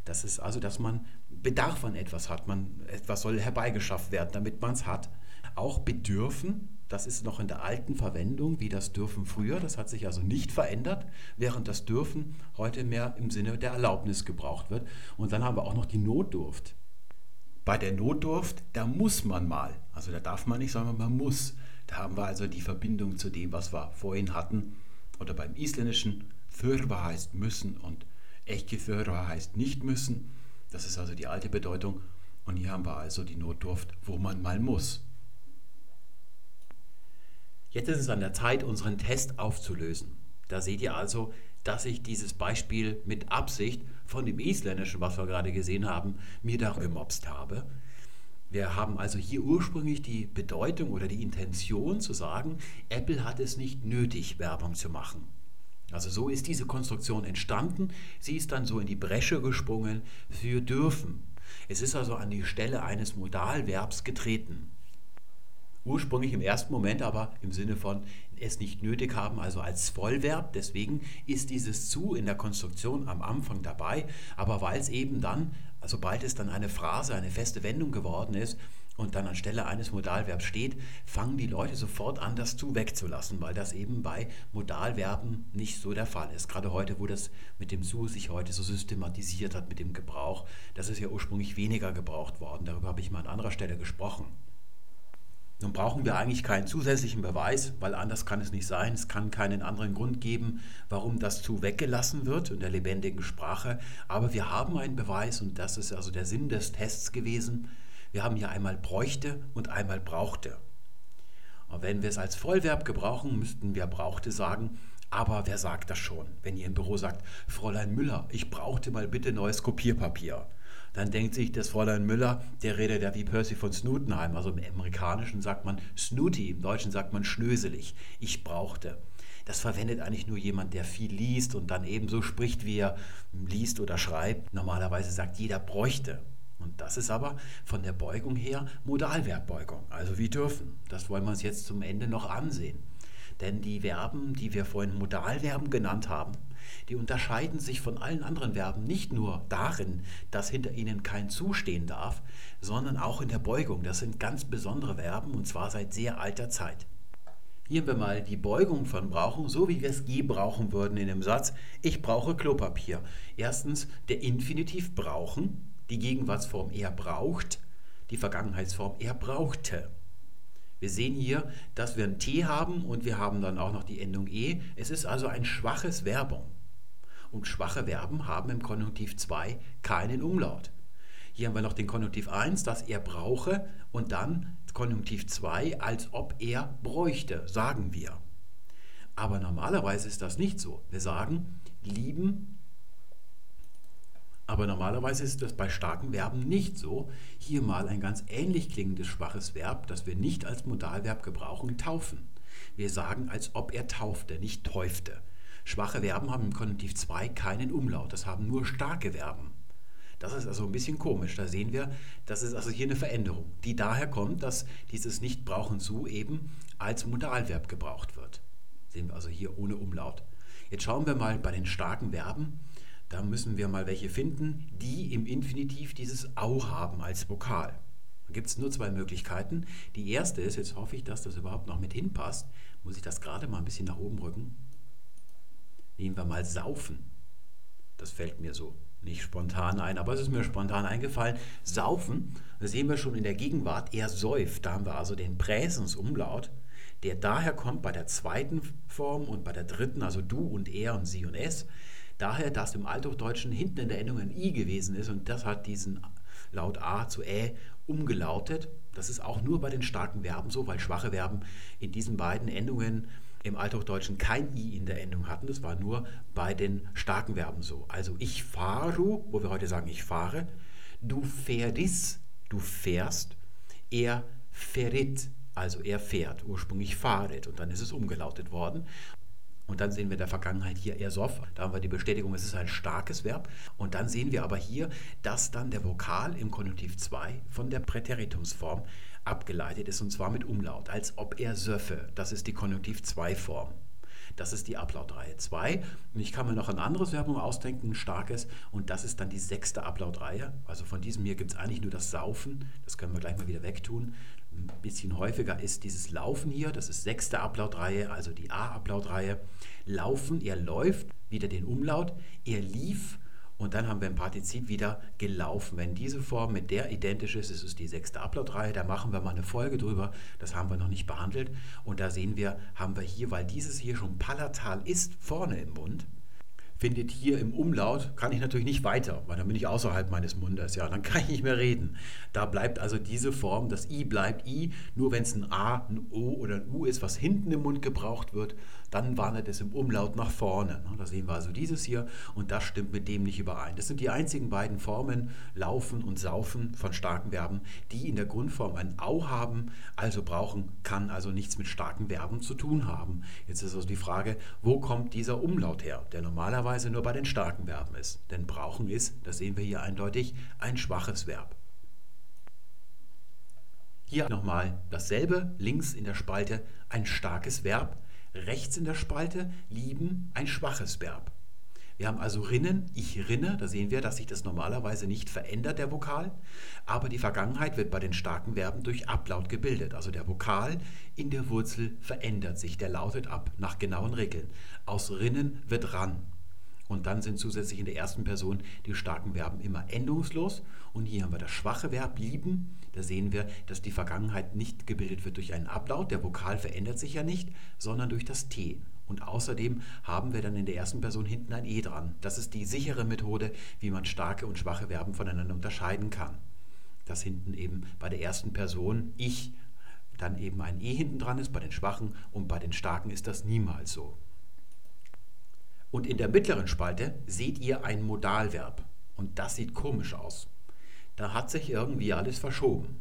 Das ist also, dass man Bedarf an etwas hat. Man, etwas soll herbeigeschafft werden, damit man es hat. Auch bedürfen, das ist noch in der alten Verwendung, wie das dürfen früher. Das hat sich also nicht verändert, während das dürfen heute mehr im Sinne der Erlaubnis gebraucht wird. Und dann haben wir auch noch die Notdurft. Bei der Notdurft, da muss man mal. Also da darf man nicht, sondern man muss. Da haben wir also die Verbindung zu dem, was wir vorhin hatten. Oder beim Isländischen, Thurba heißt müssen und Echkithörer heißt nicht müssen. Das ist also die alte Bedeutung. Und hier haben wir also die Notdurft, wo man mal muss. Jetzt ist es an der Zeit, unseren Test aufzulösen. Da seht ihr also, dass ich dieses Beispiel mit Absicht von dem Isländischen, was wir gerade gesehen haben, mir da gemobst habe. Wir haben also hier ursprünglich die Bedeutung oder die Intention zu sagen, Apple hat es nicht nötig, Werbung zu machen. Also so ist diese Konstruktion entstanden. Sie ist dann so in die Bresche gesprungen für dürfen. Es ist also an die Stelle eines Modalverbs getreten. Ursprünglich im ersten Moment aber im Sinne von es nicht nötig haben, also als Vollverb. Deswegen ist dieses zu in der Konstruktion am Anfang dabei. Aber weil es eben dann, sobald es dann eine Phrase, eine feste Wendung geworden ist, und dann anstelle eines Modalverbs steht, fangen die Leute sofort an, das zu wegzulassen, weil das eben bei Modalverben nicht so der Fall ist. Gerade heute, wo das mit dem zu sich heute so systematisiert hat mit dem Gebrauch, das ist ja ursprünglich weniger gebraucht worden. Darüber habe ich mal an anderer Stelle gesprochen. Nun brauchen wir eigentlich keinen zusätzlichen Beweis, weil anders kann es nicht sein. Es kann keinen anderen Grund geben, warum das zu weggelassen wird in der lebendigen Sprache. Aber wir haben einen Beweis und das ist also der Sinn des Tests gewesen wir haben hier einmal bräuchte und einmal brauchte. Und wenn wir es als Vollverb gebrauchen, müssten wir brauchte sagen, aber wer sagt das schon? Wenn ihr im Büro sagt, Fräulein Müller, ich brauchte mal bitte neues Kopierpapier. Dann denkt sich das Fräulein Müller, der redet ja wie Percy von Snootenheim. Also im Amerikanischen sagt man Snooty, im Deutschen sagt man schnöselig. Ich brauchte. Das verwendet eigentlich nur jemand, der viel liest und dann ebenso spricht, wie er liest oder schreibt. Normalerweise sagt jeder bräuchte. Und das ist aber von der Beugung her Modalverbbeugung, also wie dürfen. Das wollen wir uns jetzt zum Ende noch ansehen. Denn die Verben, die wir vorhin Modalverben genannt haben, die unterscheiden sich von allen anderen Verben nicht nur darin, dass hinter ihnen kein Zustehen darf, sondern auch in der Beugung. Das sind ganz besondere Verben und zwar seit sehr alter Zeit. Hier haben wir mal die Beugung von brauchen, so wie wir es gebrauchen würden in dem Satz, ich brauche Klopapier. Erstens der Infinitiv brauchen, die Gegenwartsform er braucht, die Vergangenheitsform er brauchte. Wir sehen hier, dass wir ein T haben und wir haben dann auch noch die Endung E. Es ist also ein schwaches Verbum. Und schwache Verben haben im Konjunktiv 2 keinen Umlaut. Hier haben wir noch den Konjunktiv 1, dass er brauche und dann Konjunktiv 2, als ob er bräuchte, sagen wir. Aber normalerweise ist das nicht so. Wir sagen lieben, aber normalerweise ist das bei starken Verben nicht so. Hier mal ein ganz ähnlich klingendes schwaches Verb, das wir nicht als Modalverb gebrauchen, taufen. Wir sagen, als ob er taufte, nicht täufte. Schwache Verben haben im Konjunktiv 2 keinen Umlaut, das haben nur starke Verben. Das ist also ein bisschen komisch. Da sehen wir, das ist also hier eine Veränderung, die daher kommt, dass dieses Nicht-Brauchen zu eben als Modalverb gebraucht wird. Sehen wir also hier ohne Umlaut. Jetzt schauen wir mal bei den starken Verben. Da müssen wir mal welche finden, die im Infinitiv dieses Au haben als Vokal. Da gibt es nur zwei Möglichkeiten. Die erste ist, jetzt hoffe ich, dass das überhaupt noch mit hinpasst, muss ich das gerade mal ein bisschen nach oben rücken. Nehmen wir mal Saufen. Das fällt mir so nicht spontan ein, aber es ist mir spontan eingefallen. Saufen, das sehen wir schon in der Gegenwart, er säuft. Da haben wir also den Präsensumlaut, der daher kommt bei der zweiten Form und bei der dritten, also du und er und sie und es. Daher, dass im Althochdeutschen hinten in der Endung ein i gewesen ist und das hat diesen Laut a zu ä umgelautet. Das ist auch nur bei den starken Verben so, weil schwache Verben in diesen beiden Endungen im Althochdeutschen kein i in der Endung hatten. Das war nur bei den starken Verben so. Also ich fahre, wo wir heute sagen ich fahre, du fährst, du fährst, er fährt, also er fährt, ursprünglich fahret und dann ist es umgelautet worden. Und dann sehen wir in der Vergangenheit hier ersoff, da haben wir die Bestätigung, es ist ein starkes Verb. Und dann sehen wir aber hier, dass dann der Vokal im Konjunktiv 2 von der Präteritumsform abgeleitet ist, und zwar mit Umlaut, als ob er söffe. Das ist die Konjunktiv 2 Form. Das ist die Ablautreihe 2. Und ich kann mir noch ein anderes Verbum ausdenken, ein starkes, und das ist dann die sechste Ablautreihe. Also von diesem hier gibt es eigentlich nur das Saufen, das können wir gleich mal wieder wegtun. Ein bisschen häufiger ist dieses Laufen hier, das ist sechste Ablautreihe, also die A-Ablautreihe. Laufen, er läuft, wieder den Umlaut, er lief und dann haben wir im Partizip wieder gelaufen. Wenn diese Form mit der identisch ist, ist es die sechste Upload-Reihe. Da machen wir mal eine Folge drüber. Das haben wir noch nicht behandelt. Und da sehen wir, haben wir hier, weil dieses hier schon palatal ist, vorne im Mund, findet hier im Umlaut, kann ich natürlich nicht weiter, weil dann bin ich außerhalb meines Mundes, ja, dann kann ich nicht mehr reden. Da bleibt also diese Form, das I bleibt I, nur wenn es ein A, ein O oder ein U ist, was hinten im Mund gebraucht wird, dann wandert es im Umlaut nach vorne. Da sehen wir also dieses hier und das stimmt mit dem nicht überein. Das sind die einzigen beiden Formen, Laufen und Saufen von starken Verben, die in der Grundform ein Au haben, also brauchen, kann also nichts mit starken Verben zu tun haben. Jetzt ist also die Frage, wo kommt dieser Umlaut her, der normalerweise nur bei den starken Verben ist. Denn brauchen ist, das sehen wir hier eindeutig, ein schwaches Verb. Hier nochmal dasselbe, links in der Spalte ein starkes Verb, rechts in der Spalte lieben ein schwaches Verb. Wir haben also rinnen, ich rinne, da sehen wir, dass sich das normalerweise nicht verändert, der Vokal, aber die Vergangenheit wird bei den starken Verben durch Ablaut gebildet. Also der Vokal in der Wurzel verändert sich, der lautet ab nach genauen Regeln. Aus rinnen wird ran. Und dann sind zusätzlich in der ersten Person die starken Verben immer endungslos. Und hier haben wir das schwache Verb lieben. Da sehen wir, dass die Vergangenheit nicht gebildet wird durch einen Ablaut. Der Vokal verändert sich ja nicht, sondern durch das T. Und außerdem haben wir dann in der ersten Person hinten ein E dran. Das ist die sichere Methode, wie man starke und schwache Verben voneinander unterscheiden kann. Dass hinten eben bei der ersten Person ich dann eben ein E hinten dran ist, bei den schwachen und bei den starken ist das niemals so. Und in der mittleren Spalte seht ihr ein Modalverb. Und das sieht komisch aus. Da hat sich irgendwie alles verschoben.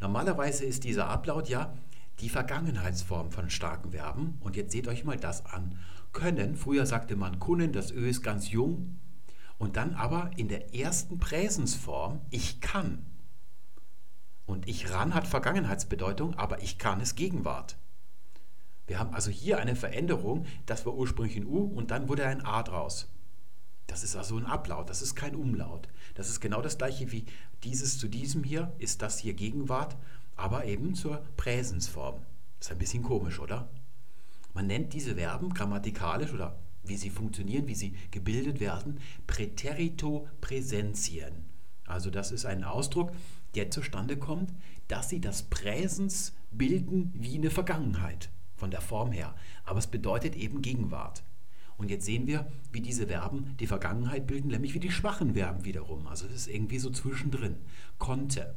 Normalerweise ist dieser Ablaut ja die Vergangenheitsform von starken Verben. Und jetzt seht euch mal das an. Können, früher sagte man können, das Ö ist ganz jung. Und dann aber in der ersten Präsensform, ich kann. Und ich ran hat Vergangenheitsbedeutung, aber ich kann ist Gegenwart. Wir haben also hier eine Veränderung, das war ursprünglich ein U und dann wurde ein A draus. Das ist also ein Ablaut, das ist kein Umlaut. Das ist genau das gleiche wie dieses zu diesem hier, ist das hier Gegenwart, aber eben zur Präsensform. Ist ein bisschen komisch, oder? Man nennt diese Verben grammatikalisch oder wie sie funktionieren, wie sie gebildet werden, Präterito Präsentien. Also das ist ein Ausdruck, der zustande kommt, dass sie das Präsens bilden wie eine Vergangenheit von der Form her. Aber es bedeutet eben Gegenwart. Und jetzt sehen wir, wie diese Verben die Vergangenheit bilden, nämlich wie die schwachen Verben wiederum. Also es ist irgendwie so zwischendrin. Konnte.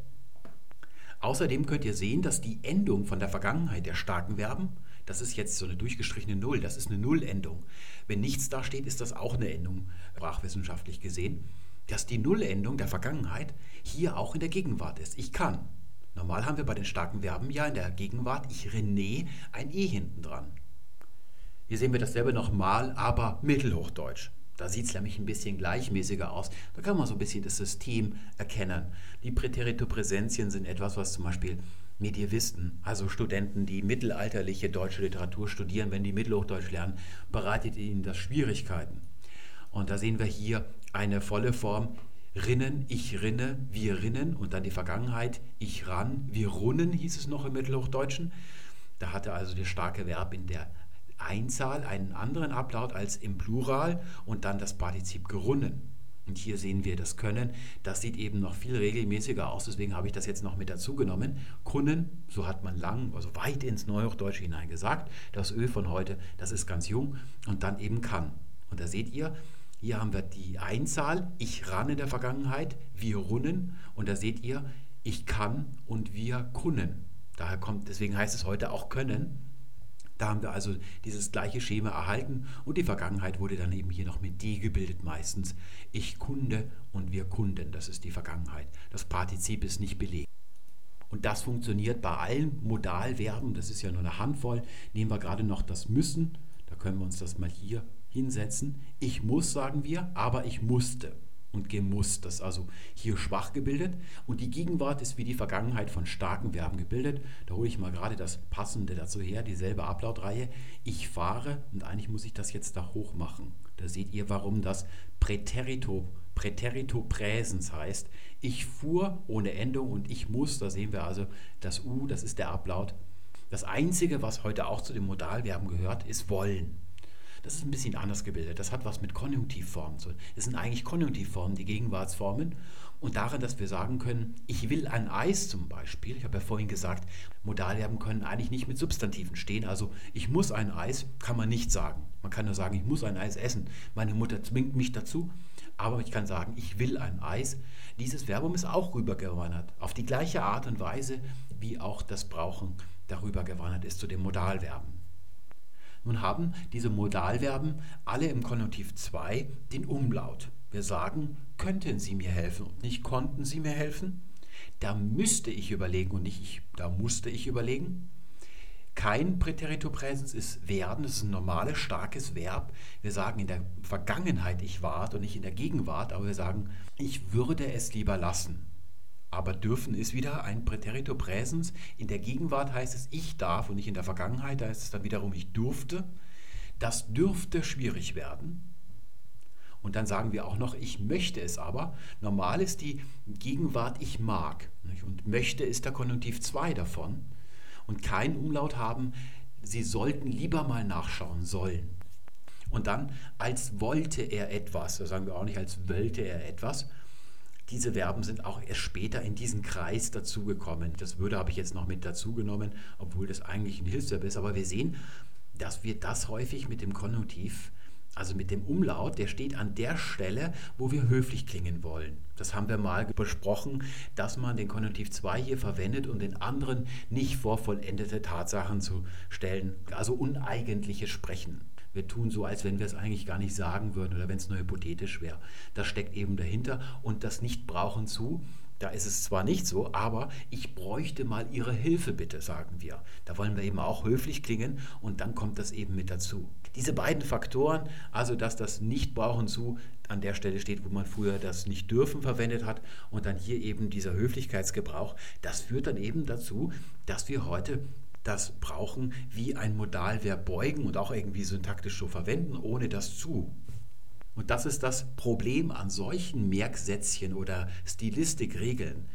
Außerdem könnt ihr sehen, dass die Endung von der Vergangenheit der starken Verben, das ist jetzt so eine durchgestrichene Null, das ist eine Nullendung. Wenn nichts da steht, ist das auch eine Endung, sprachwissenschaftlich gesehen, dass die Nullendung der Vergangenheit hier auch in der Gegenwart ist. Ich kann. Normal haben wir bei den starken Verben ja in der Gegenwart ich René ein E hinten dran. Hier sehen wir dasselbe nochmal, aber Mittelhochdeutsch. Da sieht es nämlich ein bisschen gleichmäßiger aus. Da kann man so ein bisschen das System erkennen. Die Präterito-Präsenzien sind etwas, was zum Beispiel Medievisten, also Studenten, die mittelalterliche deutsche Literatur studieren, wenn die Mittelhochdeutsch lernen, bereitet ihnen das Schwierigkeiten. Und da sehen wir hier eine volle Form. Rinnen, ich rinne, wir rinnen und dann die Vergangenheit, ich ran, wir runnen, hieß es noch im Mittelhochdeutschen. Da hatte also das starke Verb in der Einzahl einen anderen Ablaut als im Plural und dann das Partizip gerunnen. Und hier sehen wir das Können. Das sieht eben noch viel regelmäßiger aus, deswegen habe ich das jetzt noch mit dazu genommen. Kunnen, so hat man lang, also weit ins Neuhochdeutsche hinein gesagt. Das Ö von heute, das ist ganz jung. Und dann eben kann. Und da seht ihr, hier haben wir die Einzahl, ich ran in der Vergangenheit, wir runnen. Und da seht ihr, ich kann und wir kunnen. Daher kommt, deswegen heißt es heute auch können. Da haben wir also dieses gleiche Schema erhalten und die Vergangenheit wurde dann eben hier noch mit die gebildet meistens. Ich kunde und wir kunden, das ist die Vergangenheit. Das Partizip ist nicht belegt. Und das funktioniert bei allen Modalverben, das ist ja nur eine Handvoll. Nehmen wir gerade noch das müssen, da können wir uns das mal hier hinsetzen. Ich muss, sagen wir, aber ich musste und gemusst. Das ist also hier schwach gebildet. Und die Gegenwart ist wie die Vergangenheit von starken Verben gebildet. Da hole ich mal gerade das Passende dazu her, dieselbe Ablautreihe. Ich fahre und eigentlich muss ich das jetzt da hoch machen. Da seht ihr, warum das Präterito, Präterito Präsens heißt. Ich fuhr ohne Endung und ich muss, da sehen wir also das U, das ist der Ablaut. Das Einzige, was heute auch zu den Modalverben gehört, ist wollen. Das ist ein bisschen anders gebildet. Das hat was mit Konjunktivformen zu tun. Es sind eigentlich Konjunktivformen, die Gegenwartsformen. Und darin, dass wir sagen können, ich will ein Eis zum Beispiel. Ich habe ja vorhin gesagt, Modalverben können eigentlich nicht mit Substantiven stehen. Also ich muss ein Eis, kann man nicht sagen. Man kann nur sagen, ich muss ein Eis essen. Meine Mutter zwingt mich dazu. Aber ich kann sagen, ich will ein Eis. Dieses Verbum ist auch rübergewandert. Auf die gleiche Art und Weise, wie auch das Brauchen darüber gewandert ist zu den Modalverben. Nun haben diese Modalverben alle im Konjunktiv 2 den Umlaut. Wir sagen, könnten Sie mir helfen und nicht konnten Sie mir helfen. Da müsste ich überlegen und nicht ich, da musste ich überlegen. Kein Präteritopräsens ist werden, das ist ein normales, starkes Verb. Wir sagen in der Vergangenheit ich wart und nicht in der Gegenwart, aber wir sagen, ich würde es lieber lassen. Aber dürfen ist wieder ein Präterito Präsens. In der Gegenwart heißt es ich darf und nicht in der Vergangenheit heißt es dann wiederum ich durfte. Das dürfte schwierig werden. Und dann sagen wir auch noch, ich möchte es aber. Normal ist die Gegenwart ich mag. Und möchte ist der Konjunktiv 2 davon. Und kein Umlaut haben, Sie sollten lieber mal nachschauen sollen. Und dann, als wollte er etwas, da sagen wir auch nicht, als wollte er etwas, diese Verben sind auch erst später in diesen Kreis dazugekommen. Das würde habe ich jetzt noch mit dazugenommen, obwohl das eigentlich ein Hilfsverb ist. Aber wir sehen, dass wir das häufig mit dem Konjunktiv, also mit dem Umlaut, der steht an der Stelle, wo wir höflich klingen wollen. Das haben wir mal besprochen, dass man den Konjunktiv 2 hier verwendet, um den anderen nicht vor vollendete Tatsachen zu stellen, also uneigentliches Sprechen. Wir tun so, als wenn wir es eigentlich gar nicht sagen würden oder wenn es nur hypothetisch wäre. Das steckt eben dahinter und das Nicht-Brauchen zu. Da ist es zwar nicht so, aber ich bräuchte mal Ihre Hilfe bitte, sagen wir. Da wollen wir eben auch höflich klingen und dann kommt das eben mit dazu. Diese beiden Faktoren, also dass das Nicht-Brauchen zu an der Stelle steht, wo man früher das Nicht-Dürfen verwendet hat und dann hier eben dieser Höflichkeitsgebrauch, das führt dann eben dazu, dass wir heute das brauchen wie ein Modalverb beugen und auch irgendwie syntaktisch so verwenden, ohne das zu. Und das ist das Problem an solchen Merksätzchen oder Stilistikregeln.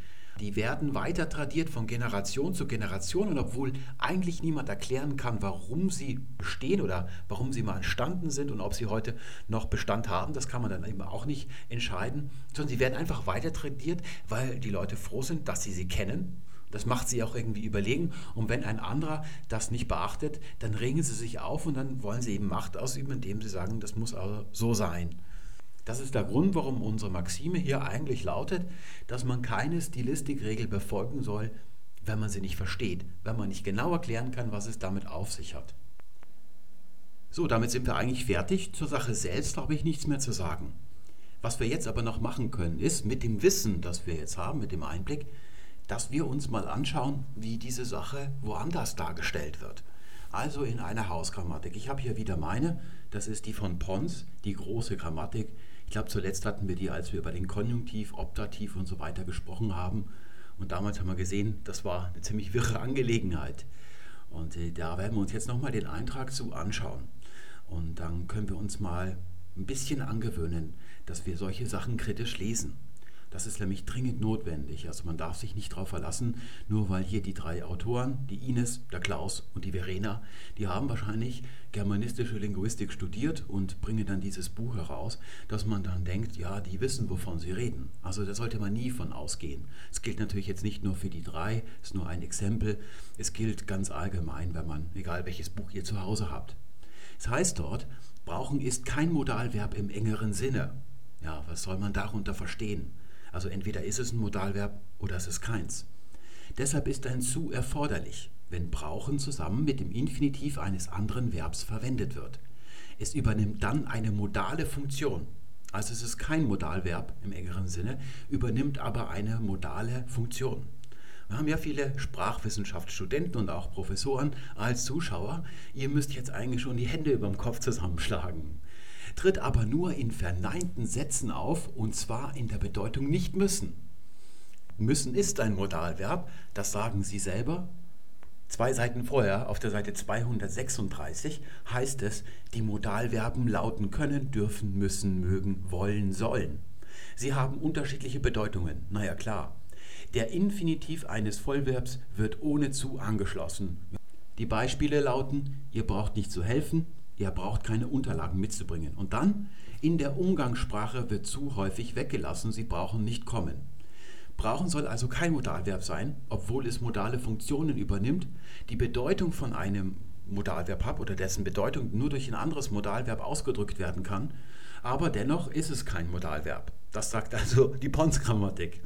Die werden weiter tradiert von Generation zu Generation und obwohl eigentlich niemand erklären kann, warum sie bestehen oder warum sie mal entstanden sind und ob sie heute noch Bestand haben, das kann man dann eben auch nicht entscheiden, sondern sie werden einfach weiter tradiert, weil die Leute froh sind, dass sie sie kennen das macht sie auch irgendwie überlegen. Und wenn ein anderer das nicht beachtet, dann regen sie sich auf und dann wollen sie eben Macht ausüben, indem sie sagen, das muss also so sein. Das ist der Grund, warum unsere Maxime hier eigentlich lautet, dass man keine Stilistikregel befolgen soll, wenn man sie nicht versteht, wenn man nicht genau erklären kann, was es damit auf sich hat. So, damit sind wir eigentlich fertig. Zur Sache selbst habe ich nichts mehr zu sagen. Was wir jetzt aber noch machen können, ist mit dem Wissen, das wir jetzt haben, mit dem Einblick, dass wir uns mal anschauen, wie diese Sache woanders dargestellt wird. Also in einer Hausgrammatik. Ich habe hier wieder meine, das ist die von Pons, die große Grammatik. Ich glaube, zuletzt hatten wir die, als wir über den Konjunktiv, Optativ und so weiter gesprochen haben. Und damals haben wir gesehen, das war eine ziemlich wirre Angelegenheit. Und äh, da werden wir uns jetzt nochmal den Eintrag zu anschauen. Und dann können wir uns mal ein bisschen angewöhnen, dass wir solche Sachen kritisch lesen. Das ist nämlich dringend notwendig. Also man darf sich nicht darauf verlassen, nur weil hier die drei Autoren, die Ines, der Klaus und die Verena, die haben wahrscheinlich germanistische Linguistik studiert und bringen dann dieses Buch heraus, dass man dann denkt, ja, die wissen, wovon sie reden. Also da sollte man nie von ausgehen. Es gilt natürlich jetzt nicht nur für die drei, ist nur ein Exempel. Es gilt ganz allgemein, wenn man, egal welches Buch ihr zu Hause habt. Es heißt dort, brauchen ist kein Modalverb im engeren Sinne. Ja, was soll man darunter verstehen? Also entweder ist es ein Modalverb oder es ist keins. Deshalb ist ein zu erforderlich, wenn brauchen zusammen mit dem Infinitiv eines anderen Verbs verwendet wird. Es übernimmt dann eine modale Funktion. Also es ist kein Modalverb im engeren Sinne, übernimmt aber eine modale Funktion. Wir haben ja viele Sprachwissenschaftsstudenten und auch Professoren als Zuschauer. Ihr müsst jetzt eigentlich schon die Hände über dem Kopf zusammenschlagen tritt aber nur in verneinten Sätzen auf und zwar in der Bedeutung nicht müssen. Müssen ist ein Modalverb, das sagen Sie selber. Zwei Seiten vorher, auf der Seite 236, heißt es, die Modalverben lauten können, dürfen, müssen, mögen, wollen, sollen. Sie haben unterschiedliche Bedeutungen, naja klar. Der Infinitiv eines Vollverbs wird ohne zu angeschlossen. Die Beispiele lauten, ihr braucht nicht zu helfen, Ihr braucht keine Unterlagen mitzubringen. Und dann, in der Umgangssprache wird zu häufig weggelassen, Sie brauchen nicht kommen. Brauchen soll also kein Modalverb sein, obwohl es modale Funktionen übernimmt. Die Bedeutung von einem Modalverb hat oder dessen Bedeutung nur durch ein anderes Modalverb ausgedrückt werden kann. Aber dennoch ist es kein Modalverb. Das sagt also die Pons-Grammatik.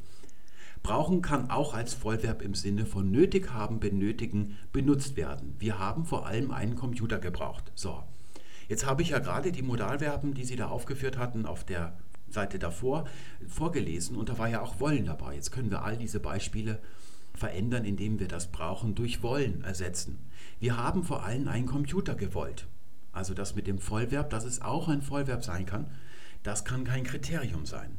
Brauchen kann auch als Vollverb im Sinne von nötig haben, benötigen benutzt werden. Wir haben vor allem einen Computer gebraucht. So, Jetzt habe ich ja gerade die Modalverben, die Sie da aufgeführt hatten, auf der Seite davor vorgelesen und da war ja auch wollen dabei. Jetzt können wir all diese Beispiele verändern, indem wir das brauchen, durch wollen ersetzen. Wir haben vor allem einen Computer gewollt. Also das mit dem Vollverb, dass es auch ein Vollverb sein kann, das kann kein Kriterium sein.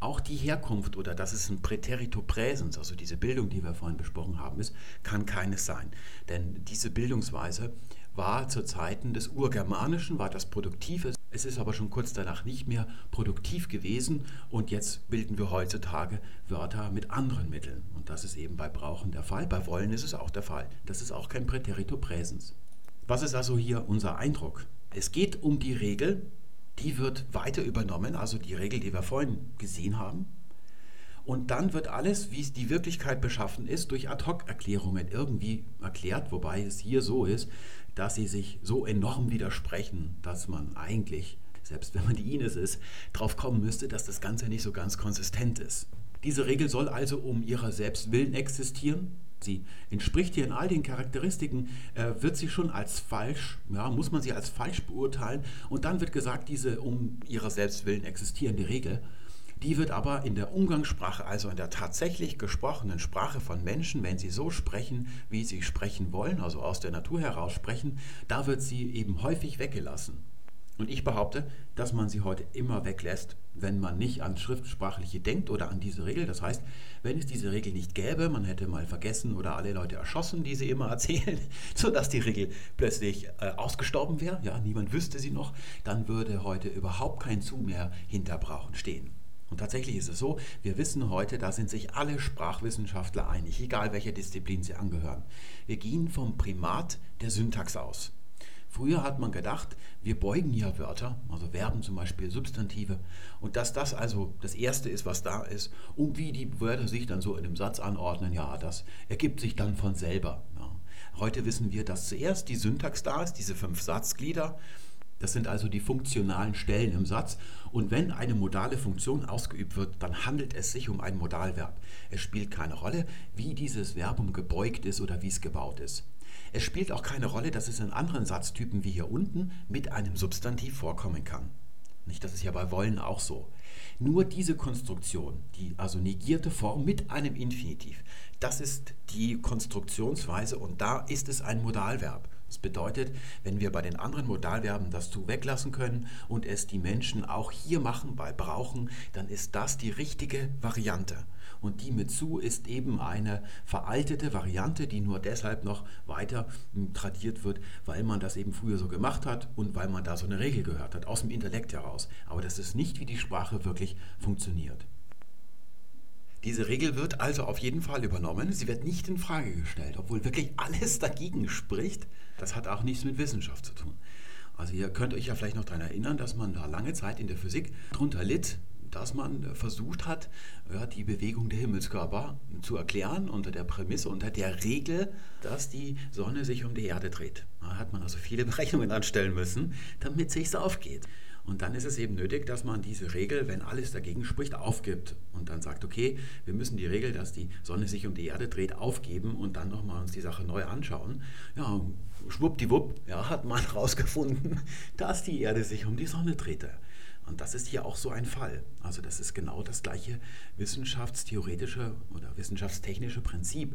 Auch die Herkunft oder dass es ein Präterito Präsens, also diese Bildung, die wir vorhin besprochen haben, ist, kann keines sein. Denn diese Bildungsweise war zu Zeiten des Urgermanischen, war das Produktives. Es ist aber schon kurz danach nicht mehr produktiv gewesen und jetzt bilden wir heutzutage Wörter mit anderen Mitteln. Und das ist eben bei Brauchen der Fall. Bei Wollen ist es auch der Fall. Das ist auch kein Präterito Präsens. Was ist also hier unser Eindruck? Es geht um die Regel, die wird weiter übernommen, also die Regel, die wir vorhin gesehen haben. Und dann wird alles, wie es die Wirklichkeit beschaffen ist, durch Ad-Hoc-Erklärungen irgendwie erklärt, wobei es hier so ist, dass sie sich so enorm widersprechen, dass man eigentlich, selbst wenn man die Ines ist, darauf kommen müsste, dass das Ganze nicht so ganz konsistent ist. Diese Regel soll also um ihrer selbst willen existieren. Sie entspricht hier in all den Charakteristiken, äh, wird sie schon als falsch, ja, muss man sie als falsch beurteilen. Und dann wird gesagt, diese um ihrer selbst willen existierende Regel die wird aber in der Umgangssprache, also in der tatsächlich gesprochenen Sprache von Menschen, wenn sie so sprechen, wie sie sprechen wollen, also aus der Natur heraus sprechen, da wird sie eben häufig weggelassen. Und ich behaupte, dass man sie heute immer weglässt, wenn man nicht an Schriftsprachliche denkt oder an diese Regel. Das heißt, wenn es diese Regel nicht gäbe, man hätte mal vergessen oder alle Leute erschossen, die sie immer erzählen, sodass die Regel plötzlich äh, ausgestorben wäre, ja, niemand wüsste sie noch, dann würde heute überhaupt kein Zu mehr hinter Brauchen stehen. Und tatsächlich ist es so, wir wissen heute, da sind sich alle Sprachwissenschaftler einig, egal welcher Disziplin sie angehören. Wir gehen vom Primat der Syntax aus. Früher hat man gedacht, wir beugen ja Wörter, also Verben zum Beispiel, Substantive, und dass das also das Erste ist, was da ist, und wie die Wörter sich dann so in einem Satz anordnen, ja, das ergibt sich dann von selber. Ja. Heute wissen wir, dass zuerst die Syntax da ist, diese fünf Satzglieder, das sind also die funktionalen Stellen im Satz. Und wenn eine modale Funktion ausgeübt wird, dann handelt es sich um ein Modalverb. Es spielt keine Rolle, wie dieses Verbum gebeugt ist oder wie es gebaut ist. Es spielt auch keine Rolle, dass es in anderen Satztypen wie hier unten mit einem Substantiv vorkommen kann. Nicht, das ist ja bei wollen auch so. Nur diese Konstruktion, die also negierte Form mit einem Infinitiv, das ist die Konstruktionsweise und da ist es ein Modalverb. Das bedeutet, wenn wir bei den anderen Modalverben das zu weglassen können und es die Menschen auch hier machen, bei brauchen, dann ist das die richtige Variante. Und die mit zu ist eben eine veraltete Variante, die nur deshalb noch weiter hm, tradiert wird, weil man das eben früher so gemacht hat und weil man da so eine Regel gehört hat, aus dem Intellekt heraus. Aber das ist nicht, wie die Sprache wirklich funktioniert. Diese Regel wird also auf jeden Fall übernommen. Sie wird nicht in Frage gestellt, obwohl wirklich alles dagegen spricht. Das hat auch nichts mit Wissenschaft zu tun. Also ihr könnt euch ja vielleicht noch daran erinnern, dass man da lange Zeit in der Physik drunter litt, dass man versucht hat, die Bewegung der Himmelskörper zu erklären unter der Prämisse, unter der Regel, dass die Sonne sich um die Erde dreht. Da hat man also viele Berechnungen anstellen müssen, damit es sich aufgeht. Und dann ist es eben nötig, dass man diese Regel, wenn alles dagegen spricht, aufgibt und dann sagt, okay, wir müssen die Regel, dass die Sonne sich um die Erde dreht, aufgeben und dann nochmal uns die Sache neu anschauen. Ja, schwuppdiwupp, ja, hat man herausgefunden, dass die Erde sich um die Sonne drehte. Und das ist hier auch so ein Fall. Also das ist genau das gleiche wissenschaftstheoretische oder wissenschaftstechnische Prinzip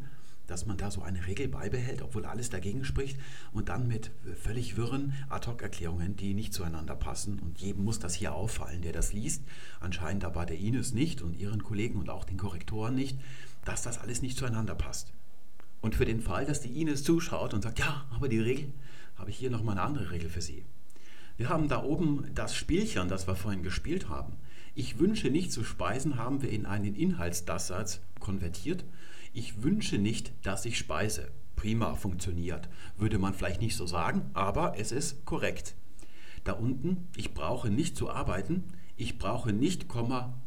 dass man da so eine Regel beibehält, obwohl alles dagegen spricht und dann mit völlig wirren Ad-Hoc-Erklärungen, die nicht zueinander passen. Und jedem muss das hier auffallen, der das liest. Anscheinend aber der Ines nicht und ihren Kollegen und auch den Korrektoren nicht, dass das alles nicht zueinander passt. Und für den Fall, dass die Ines zuschaut und sagt, ja, aber die Regel, habe ich hier nochmal eine andere Regel für Sie. Wir haben da oben das Spielchen, das wir vorhin gespielt haben. Ich wünsche nicht zu speisen, haben wir in einen Inhaltsdassatz konvertiert ich wünsche nicht, dass ich speise. Prima funktioniert. Würde man vielleicht nicht so sagen, aber es ist korrekt. Da unten, ich brauche nicht zu arbeiten, ich brauche nicht,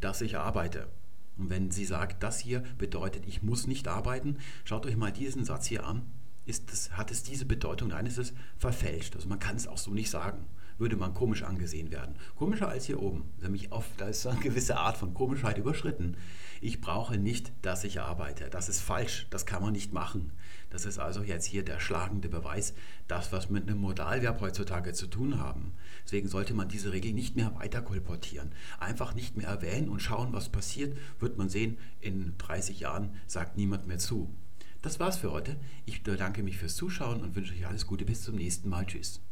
dass ich arbeite. Und wenn sie sagt, das hier bedeutet, ich muss nicht arbeiten, schaut euch mal diesen Satz hier an. Ist das, hat es diese Bedeutung? Nein, es ist verfälscht. Also man kann es auch so nicht sagen. Würde man komisch angesehen werden. Komischer als hier oben. Nämlich auf, da ist eine gewisse Art von Komischheit überschritten ich brauche nicht, dass ich arbeite. Das ist falsch, das kann man nicht machen. Das ist also jetzt hier der schlagende Beweis, das, was mit einem Modalverb heutzutage zu tun haben. Deswegen sollte man diese Regel nicht mehr weiter kolportieren. Einfach nicht mehr erwähnen und schauen, was passiert, wird man sehen, in 30 Jahren sagt niemand mehr zu. Das war's für heute. Ich bedanke mich fürs Zuschauen und wünsche euch alles Gute. Bis zum nächsten Mal. Tschüss.